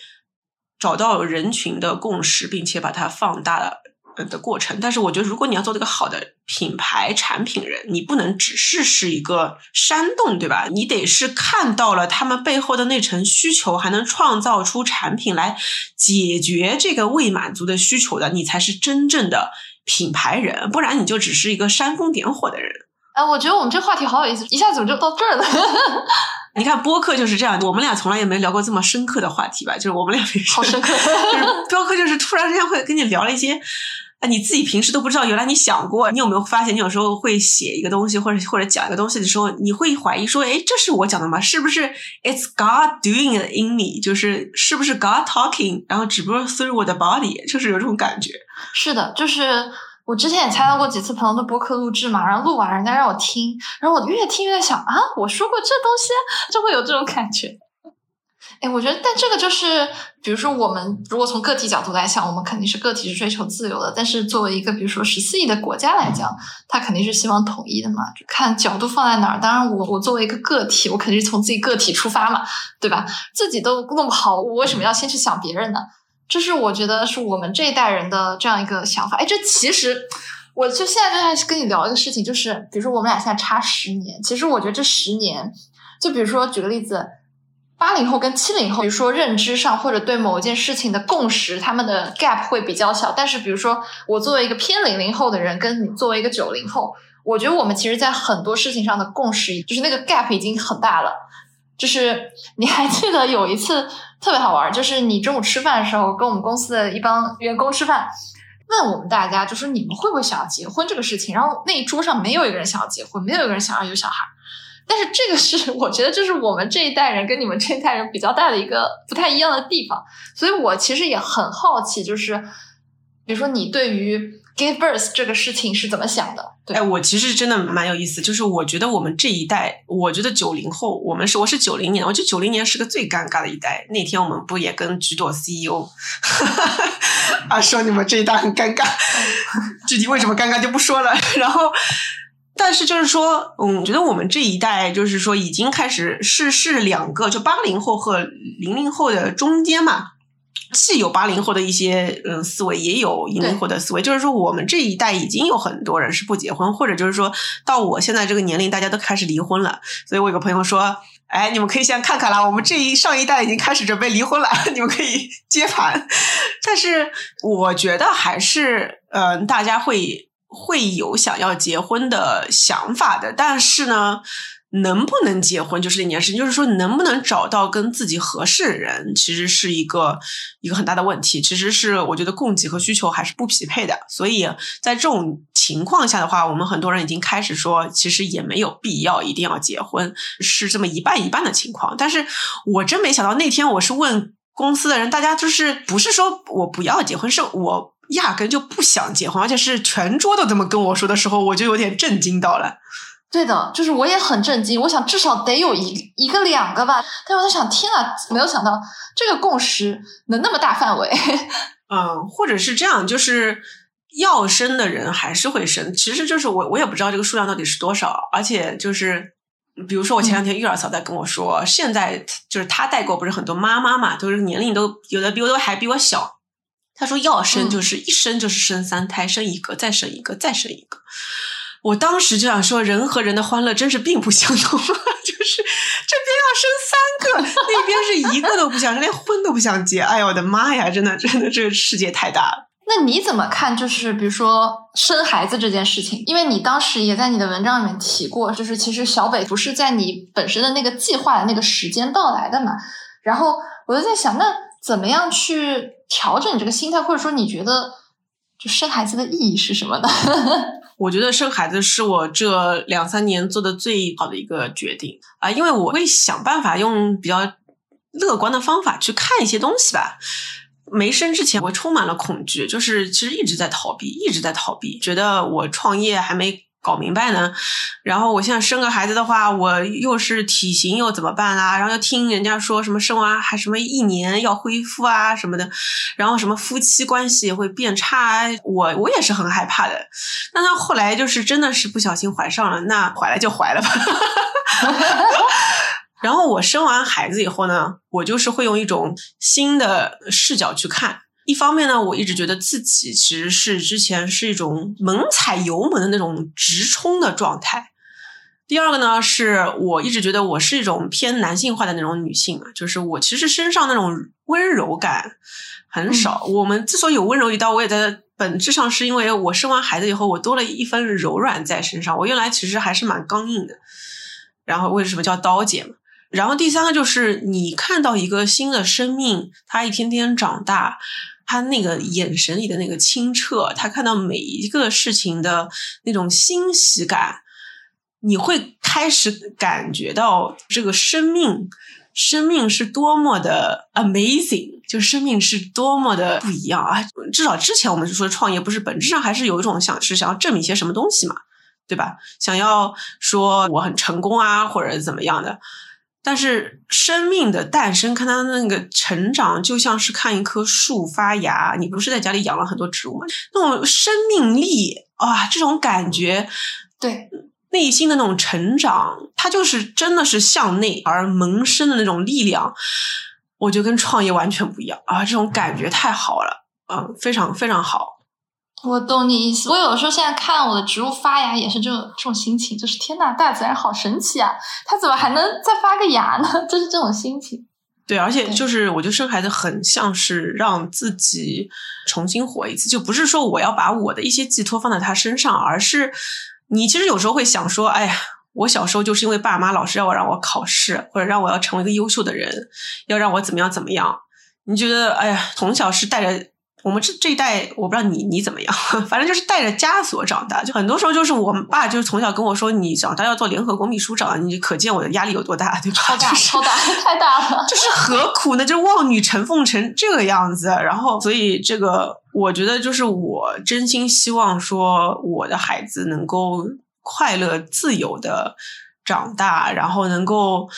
找到人群的共识，并且把它放大了。的过程，但是我觉得，如果你要做这个好的品牌产品人，你不能只是是一个煽动，对吧？你得是看到了他们背后的那层需求，还能创造出产品来解决这个未满足的需求的，你才是真正的品牌人。不然你就只是一个煽风点火的人。哎，我觉得我们这话题好有意思，一下子就到这儿了。你看播客就是这样，我们俩从来也没聊过这么深刻的话题吧？就是我们俩好深刻，就是播客就是突然之间会跟你聊了一些。啊，你自己平时都不知道，原来你想过。你有没有发现，你有时候会写一个东西，或者或者讲一个东西的时候，你会怀疑说，哎，这是我讲的吗？是不是？It's God doing it in me，就是是不是 God talking，然后只不过 through 我的 body，就是有这种感觉。是的，就是我之前也参加过几次朋友的播客录制嘛，然后录完人家让我听，然后我越听越想啊，我说过这东西，就会有这种感觉。哎，我觉得，但这个就是，比如说，我们如果从个体角度来想，我们肯定是个体是追求自由的。但是作为一个，比如说十四亿的国家来讲，他肯定是希望统一的嘛。看角度放在哪儿。当然，我我作为一个个体，我肯定是从自己个体出发嘛，对吧？自己都弄不好，我为什么要先去想别人呢？这是我觉得是我们这一代人的这样一个想法。哎，这其实，我就现在就在跟你聊一个事情，就是比如说我们俩现在差十年，其实我觉得这十年，就比如说举个例子。八零后跟七零后，比如说认知上或者对某一件事情的共识，他们的 gap 会比较小。但是，比如说我作为一个偏零零后的人，跟你作为一个九零后，我觉得我们其实，在很多事情上的共识，就是那个 gap 已经很大了。就是你还记得有一次特别好玩，就是你中午吃饭的时候，跟我们公司的一帮员工吃饭，问我们大家，就说你们会不会想要结婚这个事情，然后那一桌上没有一个人想要结婚，没有一个人想要有小孩。但是这个是我觉得这是我们这一代人跟你们这一代人比较大的一个不太一样的地方，所以我其实也很好奇，就是比如说你对于 give birth 这个事情是怎么想的？哎，我其实真的蛮有意思，就是我觉得我们这一代，我觉得九零后，我们是我是九零年，我觉得九零年是个最尴尬的一代。那天我们不也跟橘朵 CEO 啊说你们这一代很尴尬，具体为什么尴尬就不说了，然后。但是就是说，嗯，觉得我们这一代就是说已经开始是是两个，就八零后和零零后的中间嘛，既有八零后的一些嗯思维，也有零零后的思维。就是说，我们这一代已经有很多人是不结婚，或者就是说到我现在这个年龄，大家都开始离婚了。所以我有个朋友说，哎，你们可以先看看啦，我们这一上一代已经开始准备离婚了，你们可以 接盘。但是我觉得还是，嗯，大家会。会有想要结婚的想法的，但是呢。能不能结婚就是另一件事情，就是说能不能找到跟自己合适的人，其实是一个一个很大的问题。其实是我觉得供给和需求还是不匹配的，所以在这种情况下的话，我们很多人已经开始说，其实也没有必要一定要结婚，是这么一半一半的情况。但是我真没想到那天我是问公司的人，大家就是不是说我不要结婚，是我压根就不想结婚，而且是全桌都这么跟我说的时候，我就有点震惊到了。对的，就是我也很震惊。我想至少得有一一个两个吧，但是我在想，天啊，没有想到这个共识能那么大范围。嗯，或者是这样，就是要生的人还是会生，其实就是我我也不知道这个数量到底是多少。而且就是，比如说我前两天育儿嫂在跟我说，现在就是她带过不是很多妈妈嘛，都是年龄都有的比我都还比我小。她说要生就是一生就是生三胎，生一个再生一个再生一个。我当时就想说，人和人的欢乐真是并不相同，就是这边要生三个，那边是一个都不想，连婚都不想结。哎呀，我的妈呀，真的，真的，这个世界太大了。那你怎么看？就是比如说生孩子这件事情，因为你当时也在你的文章里面提过，就是其实小北不是在你本身的那个计划的那个时间到来的嘛。然后我就在想，那怎么样去调整这个心态，或者说你觉得就生孩子的意义是什么呢？我觉得生孩子是我这两三年做的最好的一个决定啊，因为我会想办法用比较乐观的方法去看一些东西吧。没生之前，我充满了恐惧，就是其实一直在逃避，一直在逃避，觉得我创业还没。搞明白呢，然后我现在生个孩子的话，我又是体型又怎么办啦？然后又听人家说什么生完还什么一年要恢复啊什么的，然后什么夫妻关系会变差，我我也是很害怕的。但他后来就是真的是不小心怀上了，那怀了就怀了吧。然后我生完孩子以后呢，我就是会用一种新的视角去看。一方面呢，我一直觉得自己其实是之前是一种猛踩油门的那种直冲的状态。第二个呢，是我一直觉得我是一种偏男性化的那种女性啊，就是我其实身上那种温柔感很少。我们之所以有温柔一刀，我也在本质上是因为我生完孩子以后，我多了一分柔软在身上。我原来其实还是蛮刚硬的，然后为什么叫刀姐嘛？然后第三个就是你看到一个新的生命，它一天天长大。他那个眼神里的那个清澈，他看到每一个事情的那种欣喜感，你会开始感觉到这个生命，生命是多么的 amazing，就生命是多么的不一样啊！至少之前我们就说创业，不是本质上还是有一种想是想要证明一些什么东西嘛，对吧？想要说我很成功啊，或者怎么样的。但是生命的诞生，看它那个成长，就像是看一棵树发芽。你不是在家里养了很多植物吗？那种生命力啊，这种感觉，对内心的那种成长，它就是真的是向内而萌生的那种力量。我觉得跟创业完全不一样啊，这种感觉太好了，嗯，非常非常好。我懂你意思。我有时候现在看我的植物发芽，也是这种这种心情，就是天呐，大自然好神奇啊！它怎么还能再发个芽呢？就是这种心情。对，而且就是我觉得生孩子很像是让自己重新活一次，就不是说我要把我的一些寄托放在他身上，而是你其实有时候会想说，哎呀，我小时候就是因为爸妈老是要我让我考试，或者让我要成为一个优秀的人，要让我怎么样怎么样。你觉得，哎呀，从小是带着。我们这这一代，我不知道你你怎么样，反正就是带着枷锁长大，就很多时候就是我爸就是从小跟我说，你长大要做联合国秘书长，你可见我的压力有多大，对吧？超大，超大，太大了。就是何苦呢？就望女成凤成这个样子，然后所以这个我觉得就是我真心希望说我的孩子能够快乐自由的长大，然后能够。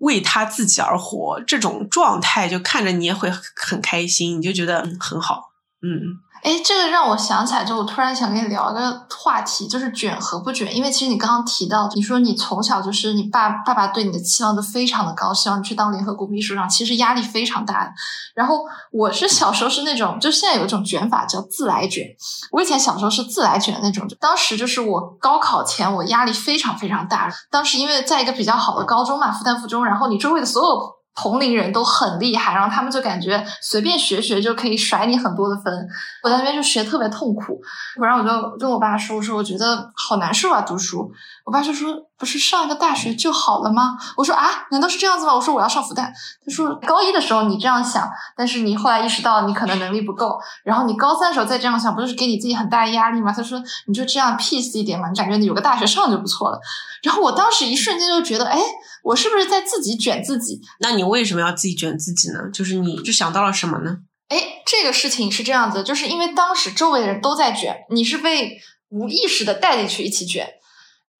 为他自己而活，这种状态就看着你也会很开心，你就觉得很好，嗯。哎，这个让我想起来，就我突然想跟你聊一个话题，就是卷和不卷。因为其实你刚刚提到，你说你从小就是你爸爸爸对你的期望都非常的高，希望你去当联合国秘书长，其实压力非常大。然后我是小时候是那种，就现在有一种卷法叫自来卷。我以前小时候是自来卷的那种，当时就是我高考前我压力非常非常大。当时因为在一个比较好的高中嘛，复旦附中，然后你周围的所有。同龄人都很厉害，然后他们就感觉随便学学就可以甩你很多的分。我在那边就学特别痛苦，然后我就跟我爸说：“我说我觉得好难受啊，读书。”我爸就说：“不是上一个大学就好了吗？”我说：“啊，难道是这样子吗？”我说：“我要上复旦。”他说：“高一的时候你这样想，但是你后来意识到你可能能力不够，然后你高三的时候再这样想，不就是给你自己很大压力吗？”他说：“你就这样 peace 一点嘛，你感觉你有个大学上就不错了。”然后我当时一瞬间就觉得，哎，我是不是在自己卷自己？那你你为什么要自己卷自己呢？就是你就想到了什么呢？哎，这个事情是这样子，就是因为当时周围的人都在卷，你是被无意识的带进去一起卷。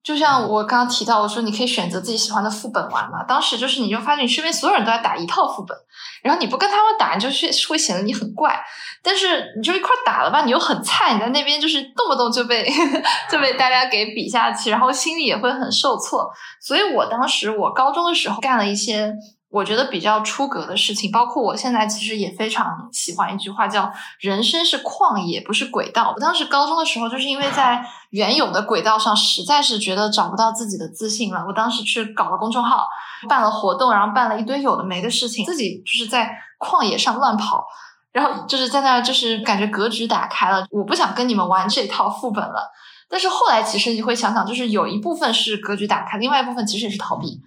就像我刚刚提到，我说你可以选择自己喜欢的副本玩嘛。当时就是你就发现你身边所有人都在打一套副本，然后你不跟他们打，你就是会显得你很怪。但是你就一块打了吧，你又很菜，你在那边就是动不动就被 就被大家给比下去，然后心里也会很受挫。所以我当时我高中的时候干了一些。我觉得比较出格的事情，包括我现在其实也非常喜欢一句话，叫“人生是旷野，不是轨道”。我当时高中的时候，就是因为在原有的轨道上，实在是觉得找不到自己的自信了。我当时去搞了公众号，办了活动，然后办了一堆有的没的事情，自己就是在旷野上乱跑，然后就是在那儿，就是感觉格局打开了。我不想跟你们玩这套副本了。但是后来其实你会想想，就是有一部分是格局打开，另外一部分其实也是逃避。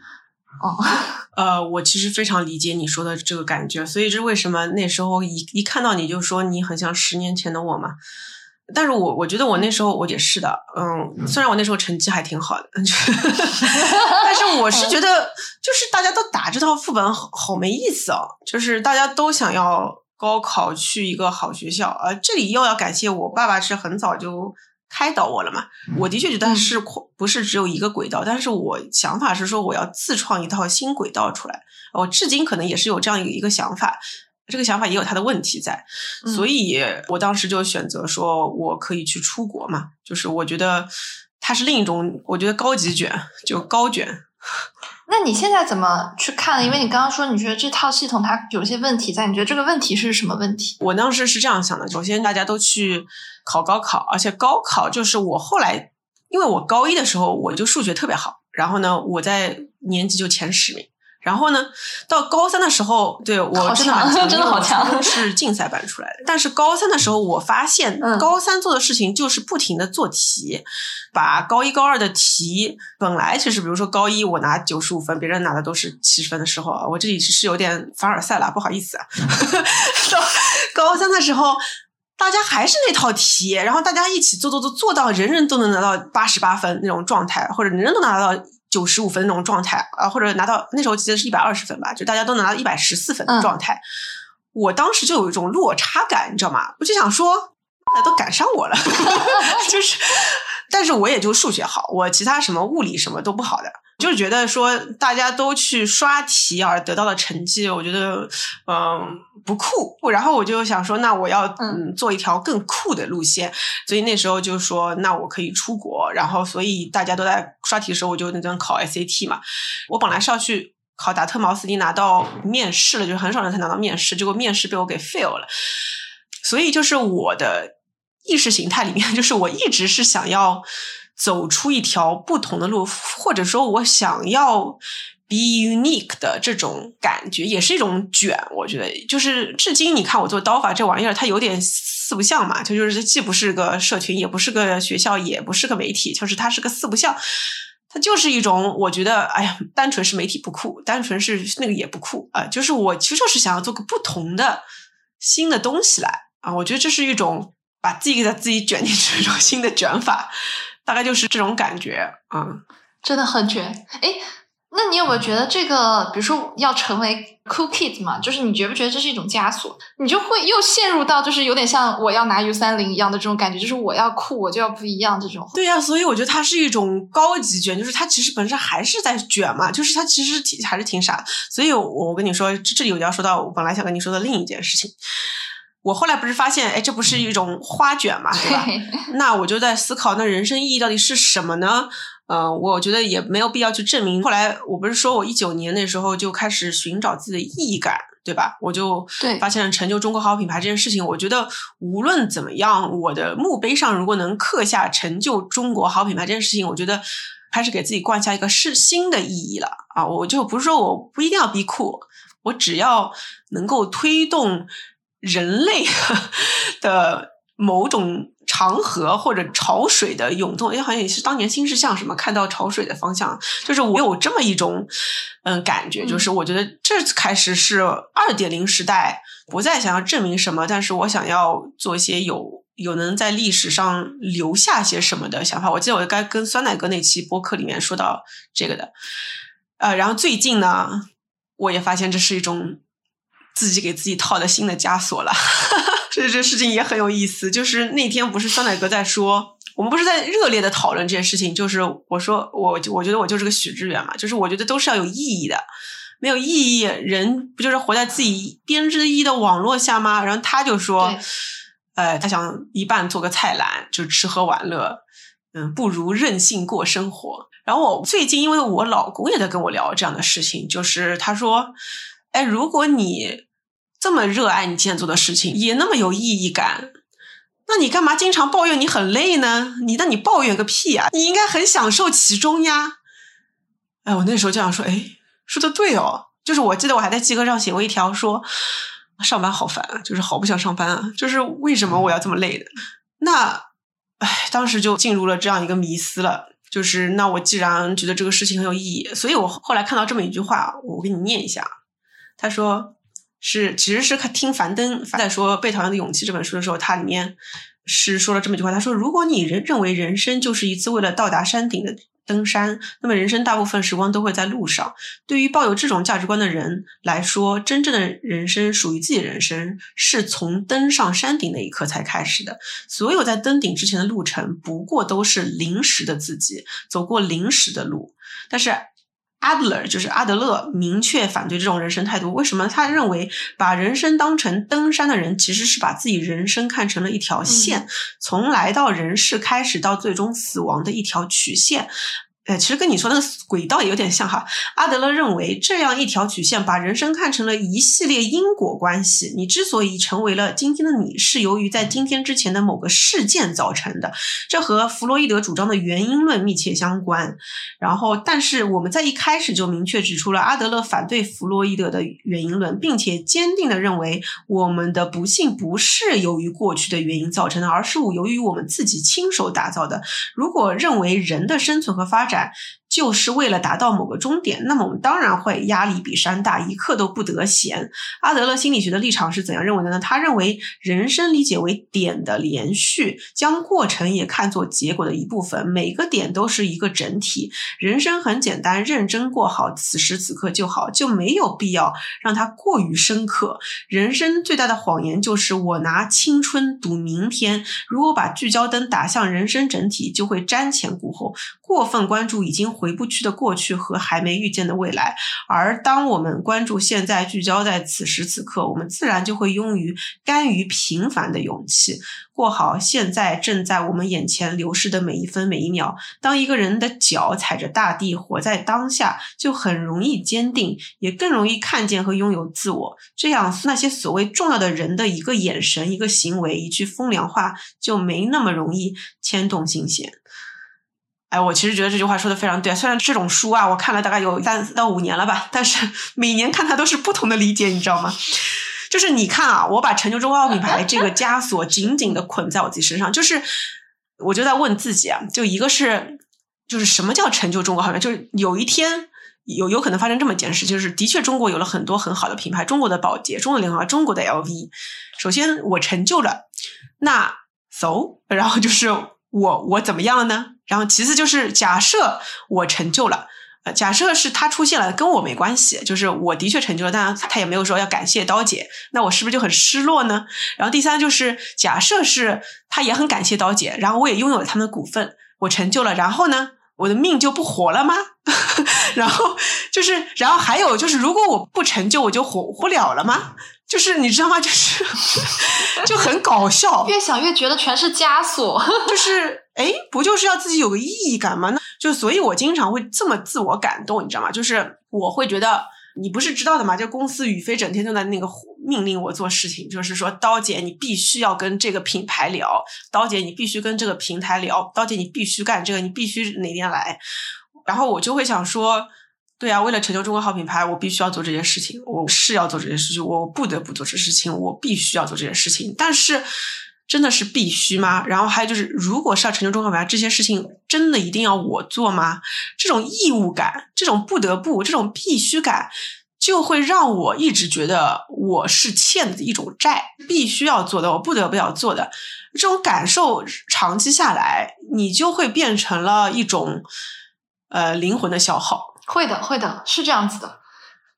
哦，呃，我其实非常理解你说的这个感觉，所以这是为什么那时候一一看到你就说你很像十年前的我嘛。但是我我觉得我那时候我也是的，嗯，虽然我那时候成绩还挺好的，但是我是觉得就是大家都打这套副本好好没意思哦，就是大家都想要高考去一个好学校，呃，这里又要感谢我爸爸是很早就。开导我了嘛？我的确觉得是不是只有一个轨道，但是我想法是说我要自创一套新轨道出来。我至今可能也是有这样一个一个想法，这个想法也有它的问题在，所以我当时就选择说我可以去出国嘛，就是我觉得它是另一种，我觉得高级卷就高卷。那你现在怎么去看呢？因为你刚刚说你觉得这套系统它有些问题在，你觉得这个问题是什么问题？我当时是这样想的：首先大家都去考高考，而且高考就是我后来，因为我高一的时候我就数学特别好，然后呢我在年级就前十名。然后呢，到高三的时候，对我真的蛮 强，真的好强，是竞赛班出来的。但是高三的时候，我发现高三做的事情就是不停的做题，把高一高二的题，本来其实比如说高一我拿九十五分，别人拿的都是七十分的时候，我这里是有点凡尔赛了，不好意思啊。到高三的时候，大家还是那套题，然后大家一起做做做，做到人人都能拿到八十八分那种状态，或者人人都拿到。九十五分那种状态啊，或者拿到那时候记得是一百二十分吧，就大家都拿到一百十四分的状态，我当时就有一种落差感，你知道吗？我就想说，都赶上我了，就是，但是我也就数学好，我其他什么物理什么都不好的。就是觉得说大家都去刷题而得到的成绩，我觉得嗯不酷。然后我就想说，那我要嗯做一条更酷的路线。所以那时候就说，那我可以出国。然后所以大家都在刷题的时候，我就那张考 SAT 嘛。我本来是要去考达特茅斯，已经拿到面试了，就是很少人才拿到面试，结果面试被我给 fail 了。所以就是我的意识形态里面，就是我一直是想要。走出一条不同的路，或者说我想要 be unique 的这种感觉，也是一种卷。我觉得，就是至今你看我做刀法这玩意儿，它有点四不像嘛，它就是既不是个社群，也不是个学校，也不是个媒体，就是它是个四不像。它就是一种，我觉得，哎呀，单纯是媒体不酷，单纯是那个也不酷啊。就是我其实就是想要做个不同的新的东西来啊。我觉得这是一种把自己给自己卷进去一种新的卷法。大概就是这种感觉，嗯，真的很卷。哎，那你有没有觉得这个，比如说要成为 cool kid 嘛，就是你觉不觉得这是一种枷锁？你就会又陷入到就是有点像我要拿 U 三零一样的这种感觉，就是我要酷，我就要不一样这种。对呀，所以我觉得它是一种高级卷，就是它其实本身还是在卷嘛，就是它其实挺还是挺傻。所以我跟你说，这里我就要说到我本来想跟你说的另一件事情。我后来不是发现，哎，这不是一种花卷嘛，对吧？那我就在思考，那人生意义到底是什么呢？呃，我觉得也没有必要去证明。后来我不是说我一九年那时候就开始寻找自己的意义感，对吧？我就发现了成就中国好品牌这件事情。我觉得无论怎么样，我的墓碑上如果能刻下成就中国好品牌这件事情，我觉得开始给自己灌下一个是新的意义了啊！我就不是说我不一定要 be cool。我只要能够推动人类 的某种长河或者潮水的涌动，哎，好像也是当年新世相什么看到潮水的方向，就是我有这么一种嗯感觉，就是我觉得这开始是二点零时代，不再想要证明什么，但是我想要做一些有有能在历史上留下些什么的想法。我记得我该跟酸奶哥那期播客里面说到这个的，呃，然后最近呢，我也发现这是一种自己给自己套的新的枷锁了。这这事情也很有意思，就是那天不是酸奶哥在说，我们不是在热烈的讨论这件事情，就是我说我我觉得我就是个许志远嘛，就是我觉得都是要有意义的，没有意义，人不就是活在自己编织意义的网络下吗？然后他就说，呃，他想一半做个菜篮，就吃喝玩乐，嗯，不如任性过生活。然后我最近因为我老公也在跟我聊这样的事情，就是他说，哎，如果你。这么热爱你今天做的事情，也那么有意义感，那你干嘛经常抱怨你很累呢？你那你抱怨个屁啊！你应该很享受其中呀。哎，我那时候就想说，哎，说的对哦。就是我记得我还在集合上写过一条，说上班好烦啊，就是好不想上班啊，就是为什么我要这么累的？那，哎，当时就进入了这样一个迷思了。就是那我既然觉得这个事情很有意义，所以我后来看到这么一句话，我给你念一下。他说。是，其实是看听樊登在说《被讨厌的勇气》这本书的时候，他里面是说了这么一句话。他说：“如果你认认为人生就是一次为了到达山顶的登山，那么人生大部分时光都会在路上。对于抱有这种价值观的人来说，真正的人生属于自己的人生，是从登上山顶那一刻才开始的。所有在登顶之前的路程，不过都是临时的自己走过临时的路。但是。” Adler 就是阿德勒，明确反对这种人生态度。为什么？他认为把人生当成登山的人，其实是把自己人生看成了一条线，从来到人世开始到最终死亡的一条曲线。哎，其实跟你说那个轨道也有点像哈。阿德勒认为，这样一条曲线把人生看成了一系列因果关系。你之所以成为了今天的你，是由于在今天之前的某个事件造成的。这和弗洛伊德主张的原因论密切相关。然后，但是我们在一开始就明确指出了阿德勒反对弗洛伊德的原因论，并且坚定的认为，我们的不幸不是由于过去的原因造成的，而是由于我们自己亲手打造的。如果认为人的生存和发展，展就是为了达到某个终点，那么我们当然会压力比山大，一刻都不得闲。阿德勒心理学的立场是怎样认为的呢？他认为人生理解为点的连续，将过程也看作结果的一部分，每个点都是一个整体。人生很简单，认真过好此时此刻就好，就没有必要让它过于深刻。人生最大的谎言就是我拿青春赌明天，如果把聚焦灯打向人生整体，就会瞻前顾后，过分关注已经。回不去的过去和还没遇见的未来，而当我们关注现在，聚焦在此时此刻，我们自然就会拥于甘于平凡的勇气，过好现在正在我们眼前流逝的每一分每一秒。当一个人的脚踩着大地，活在当下，就很容易坚定，也更容易看见和拥有自我。这样，那些所谓重要的人的一个眼神、一个行为、一句风凉话，就没那么容易牵动心弦。哎，我其实觉得这句话说的非常对。虽然这种书啊，我看了大概有三到五年了吧，但是 每年看它都是不同的理解，你知道吗？就是你看啊，我把成就中国好品牌这个枷锁紧紧的捆在我自己身上，就是我就在问自己啊，就一个是，就是什么叫成就中国好品牌？就是有一天有有可能发生这么一件事，就是的确中国有了很多很好的品牌，中国的宝洁、中国的联华、中国的 LV。首先我成就了，那 so，然后就是我我怎么样了呢？然后，其次就是假设我成就了，呃，假设是他出现了，跟我没关系，就是我的确成就了，但他也没有说要感谢刀姐，那我是不是就很失落呢？然后第三就是假设是他也很感谢刀姐，然后我也拥有了他们的股份，我成就了，然后呢，我的命就不活了吗？然后就是，然后还有就是，如果我不成就，我就活不了了吗？就是你知道吗？就是就很搞笑，越想越觉得全是枷锁，就是。哎，不就是要自己有个意义感吗？那就所以，我经常会这么自我感动，你知道吗？就是我会觉得，你不是知道的嘛？就公司宇飞整天就在那个命令我做事情，就是说，刀姐你必须要跟这个品牌聊，刀姐你必须跟这个平台聊，刀姐你必须干这个，你必须哪天来。然后我就会想说，对啊，为了成就中国好品牌，我必须要做这件事情，我是要做这件事情，我不得不做这事情，我必须要做这件事情。但是，真的是必须吗？然后还有就是，如果是要成就中国品牌，这些事情真的一定要我做吗？这种义务感，这种不得不，这种必须感。就会让我一直觉得我是欠的一种债，必须要做的，我不得不要做的这种感受，长期下来，你就会变成了一种呃灵魂的消耗。会的，会的，是这样子的。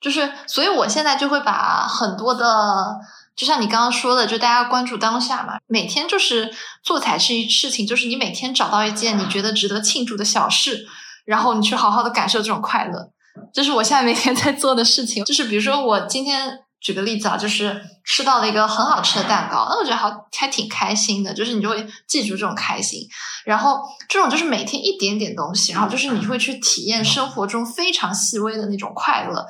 就是，所以我现在就会把很多的，就像你刚刚说的，就大家关注当下嘛，每天就是做彩事事情，就是你每天找到一件你觉得值得庆祝的小事，然后你去好好的感受这种快乐。这是我现在每天在做的事情，就是比如说我今天举个例子啊，就是吃到了一个很好吃的蛋糕，那我觉得还还挺开心的，就是你就会记住这种开心，然后这种就是每天一点点东西，然后就是你会去体验生活中非常细微的那种快乐，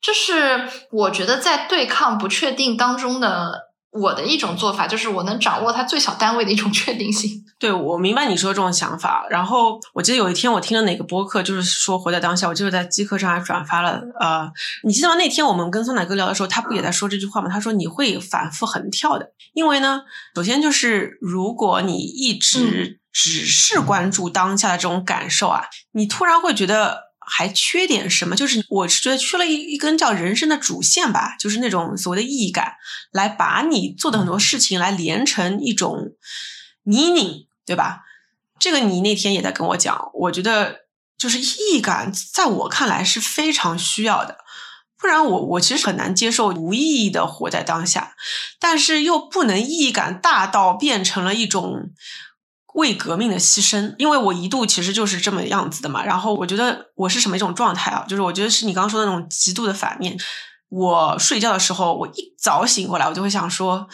这是我觉得在对抗不确定当中的。我的一种做法就是我能掌握它最小单位的一种确定性。对，我明白你说这种想法。然后我记得有一天我听了哪个播客，就是说活在当下。我就是在机课上还转发了。呃，你记得吗？那天我们跟酸奶哥聊的时候，他不也在说这句话吗？他说你会反复横跳的，因为呢，首先就是如果你一直只是关注当下的这种感受啊，你突然会觉得。还缺点什么？就是我是觉得缺了一一根叫人生的主线吧，就是那种所谓的意义感，来把你做的很多事情来连成一种 meaning，对吧？这个你那天也在跟我讲，我觉得就是意义感，在我看来是非常需要的，不然我我其实很难接受无意义的活在当下，但是又不能意义感大到变成了一种。为革命的牺牲，因为我一度其实就是这么样子的嘛。然后我觉得我是什么一种状态啊？就是我觉得是你刚刚说的那种极度的反面。我睡觉的时候，我一早醒过来，我就会想说，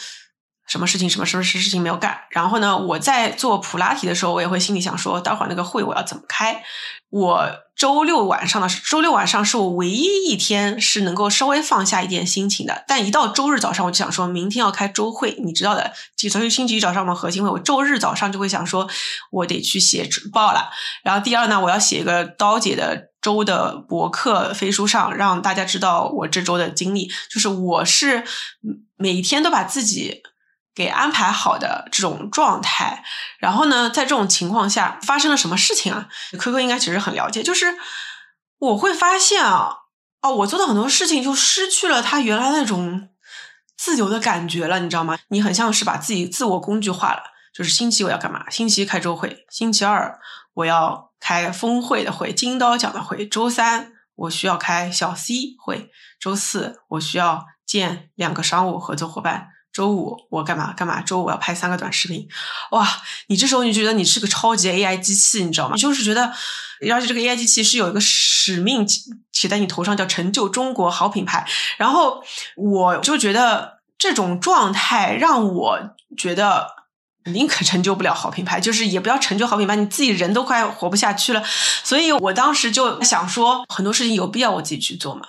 什么事情、什么什么事事情没有干。然后呢，我在做普拉提的时候，我也会心里想说，待会儿那个会我要怎么开？我周六晚上的周六晚上是我唯一一天是能够稍微放下一点心情的，但一到周日早上我就想说明天要开周会，你知道的，所以星期一早上我们核心会，我周日早上就会想说我得去写报了。然后第二呢，我要写一个刀姐的周的博客飞书上，让大家知道我这周的经历，就是我是每天都把自己。给安排好的这种状态，然后呢，在这种情况下发生了什么事情啊？科科应该其实很了解，就是我会发现啊，哦，我做的很多事情就失去了它原来那种自由的感觉了，你知道吗？你很像是把自己自我工具化了，就是星期我要干嘛？星期一开周会，星期二我要开峰会的会，金刀奖的会，周三我需要开小 C 会，周四我需要见两个商务合作伙伴。周五我干嘛干嘛？周五我要拍三个短视频，哇！你这时候你觉得你是个超级 AI 机器，你知道吗？你就是觉得，而且这个 AI 机器是有一个使命写在你头上，叫成就中国好品牌。然后我就觉得这种状态让我觉得宁可成就不了好品牌，就是也不要成就好品牌，你自己人都快活不下去了。所以我当时就想说，很多事情有必要我自己去做吗？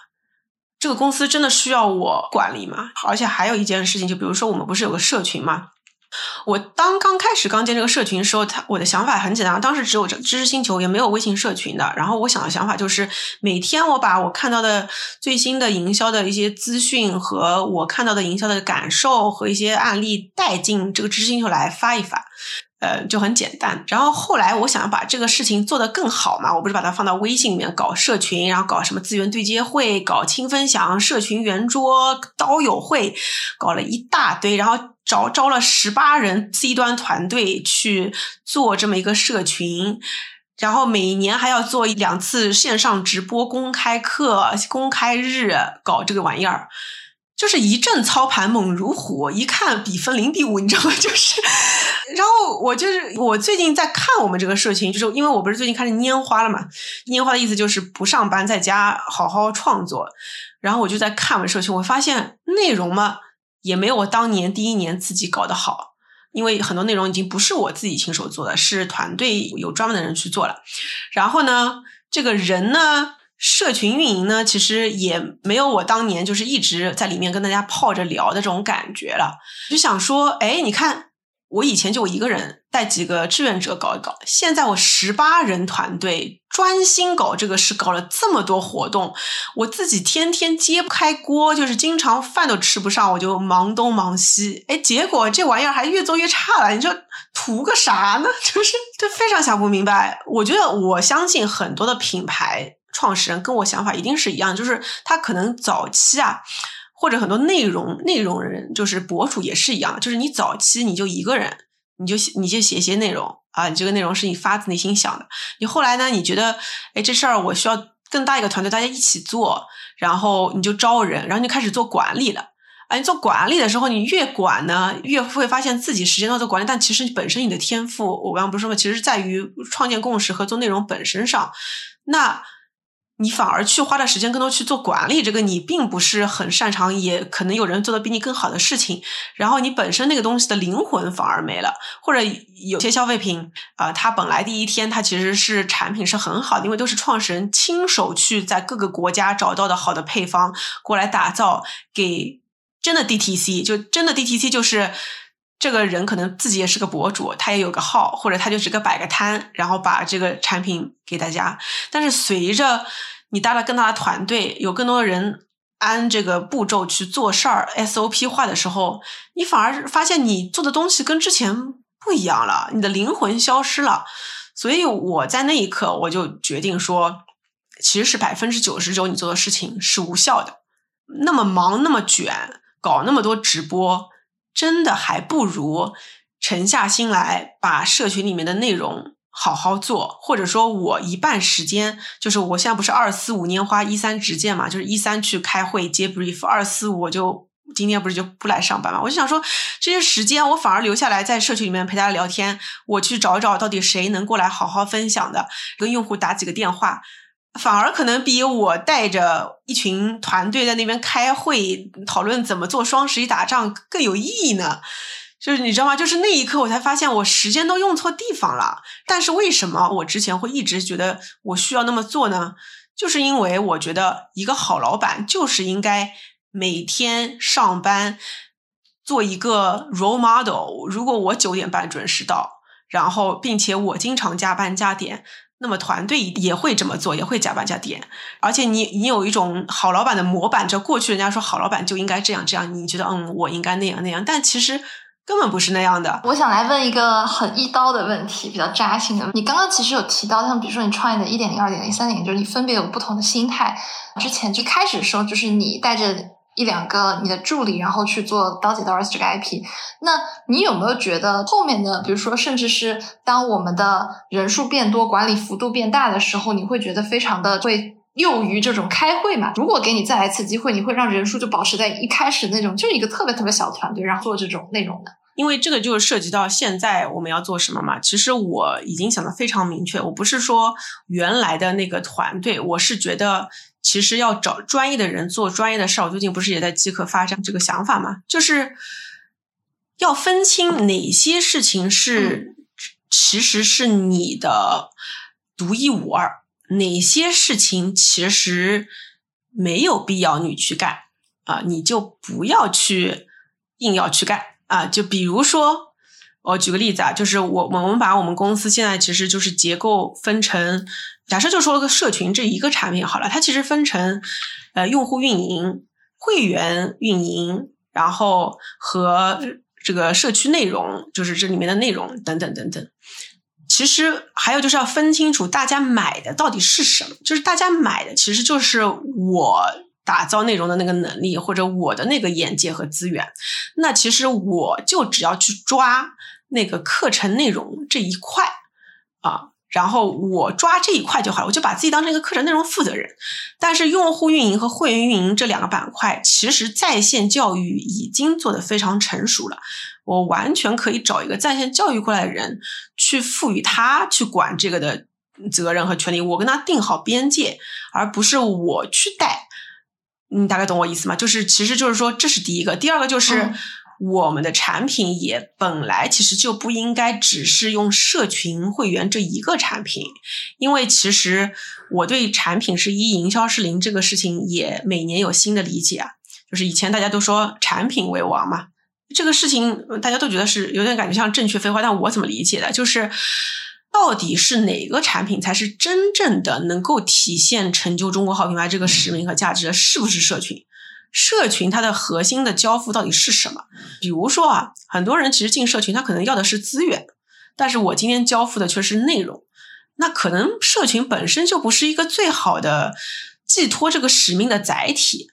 这个公司真的需要我管理吗？而且还有一件事情，就比如说我们不是有个社群吗？我当刚开始刚建这个社群的时候，他我的想法很简单，当时只有这知识星球，也没有微信社群的。然后我想的想法就是，每天我把我看到的最新的营销的一些资讯和我看到的营销的感受和一些案例带进这个知识星球来发一发。呃，就很简单。然后后来我想要把这个事情做得更好嘛，我不是把它放到微信里面搞社群，然后搞什么资源对接会，搞轻分享、社群圆桌、刀友会，搞了一大堆，然后招招了十八人 C 端团队去做这么一个社群，然后每年还要做两次线上直播、公开课、公开日，搞这个玩意儿。就是一阵操盘猛如虎，一看比分零比五，你知道吗？就是，然后我就是我最近在看我们这个社群，就是因为我不是最近开始拈花了嘛，拈花的意思就是不上班，在家好好创作。然后我就在看我们社群，我发现内容嘛也没有我当年第一年自己搞得好，因为很多内容已经不是我自己亲手做的，是团队有专门的人去做了。然后呢，这个人呢？社群运营呢，其实也没有我当年就是一直在里面跟大家泡着聊的这种感觉了。就想说，哎，你看我以前就我一个人带几个志愿者搞一搞，现在我十八人团队专心搞这个事，搞了这么多活动，我自己天天揭不开锅，就是经常饭都吃不上，我就忙东忙西，哎，结果这玩意儿还越做越差了，你说图个啥呢？就是就非常想不明白。我觉得我相信很多的品牌创始人跟我想法一定是一样，就是他可能早期啊。或者很多内容内容人就是博主也是一样，就是你早期你就一个人，你就你就写一些内容啊，你这个内容是你发自内心想的。你后来呢，你觉得哎这事儿我需要更大一个团队，大家一起做，然后你就招人，然后你开始做管理了。啊，你做管理的时候，你越管呢，越会发现自己时间都在管理，但其实本身你的天赋，我刚刚不是说吗？其实在于创建共识和做内容本身上，那。你反而去花的时间更多去做管理，这个你并不是很擅长，也可能有人做的比你更好的事情。然后你本身那个东西的灵魂反而没了，或者有些消费品啊，它本来第一天它其实是产品是很好的，因为都是创始人亲手去在各个国家找到的好的配方过来打造，给真的 DTC 就真的 DTC 就是这个人可能自己也是个博主，他也有个号，或者他就是个摆个摊，然后把这个产品给大家。但是随着你搭了更大的团队，有更多的人按这个步骤去做事儿，SOP 化的时候，你反而发现你做的东西跟之前不一样了，你的灵魂消失了。所以我在那一刻，我就决定说，其实是百分之九十九你做的事情是无效的。那么忙，那么卷，搞那么多直播，真的还不如沉下心来把社群里面的内容。好好做，或者说我一半时间就是我现在不是二四五年花一三直见嘛，就是一三去开会接 brief，二四五我就今天不是就不来上班嘛，我就想说这些时间我反而留下来在社区里面陪大家聊天，我去找一找到底谁能过来好好分享的，跟用户打几个电话，反而可能比我带着一群团队在那边开会讨论怎么做双十一打仗更有意义呢。就是你知道吗？就是那一刻，我才发现我时间都用错地方了。但是为什么我之前会一直觉得我需要那么做呢？就是因为我觉得一个好老板就是应该每天上班做一个 role model。如果我九点半准时到，然后并且我经常加班加点，那么团队也会这么做，也会加班加点。而且你你有一种好老板的模板，就过去人家说好老板就应该这样这样，你觉得嗯，我应该那样那样，但其实。根本不是那样的。我想来问一个很一刀的问题，比较扎心的。你刚刚其实有提到，像比如说你创业的一点零、二点零、三点零，就是你分别有不同的心态。之前就开始说，就是你带着一两个你的助理，然后去做刀姐刀儿这个 IP。那你有没有觉得后面的，比如说，甚至是当我们的人数变多、管理幅度变大的时候，你会觉得非常的会囿于这种开会嘛？如果给你再来一次机会，你会让人数就保持在一开始那种，就是一个特别特别小团队，然后做这种内容的。因为这个就是涉及到现在我们要做什么嘛。其实我已经想的非常明确，我不是说原来的那个团队，我是觉得其实要找专业的人做专业的事儿。我最近不是也在即刻发展这个想法嘛，就是要分清哪些事情是其实是你的独一无二，哪些事情其实没有必要你去干啊，你就不要去硬要去干。啊，就比如说，我举个例子啊，就是我我们把我们公司现在其实就是结构分成，假设就说个社群这一个产品好了，它其实分成呃用户运营、会员运营，然后和这个社区内容，就是这里面的内容等等等等。其实还有就是要分清楚大家买的到底是什么，就是大家买的其实就是我。打造内容的那个能力，或者我的那个眼界和资源，那其实我就只要去抓那个课程内容这一块啊，然后我抓这一块就好了，我就把自己当成一个课程内容负责人。但是用户运营和会员运营这两个板块，其实在线教育已经做得非常成熟了，我完全可以找一个在线教育过来的人去赋予他去管这个的责任和权利，我跟他定好边界，而不是我去带。你大概懂我意思吗？就是，其实就是说，这是第一个。第二个就是，我们的产品也本来其实就不应该只是用社群会员这一个产品，因为其实我对产品是一，营销是零这个事情也每年有新的理解啊。就是以前大家都说产品为王嘛，这个事情大家都觉得是有点感觉像正确废话，但我怎么理解的？就是到底是哪个产品才是真正的能够体现成就中国好品牌这个使命和价值的？是不是社群？社群它的核心的交付到底是什么？比如说啊，很多人其实进社群，他可能要的是资源，但是我今天交付的却是内容。那可能社群本身就不是一个最好的寄托这个使命的载体。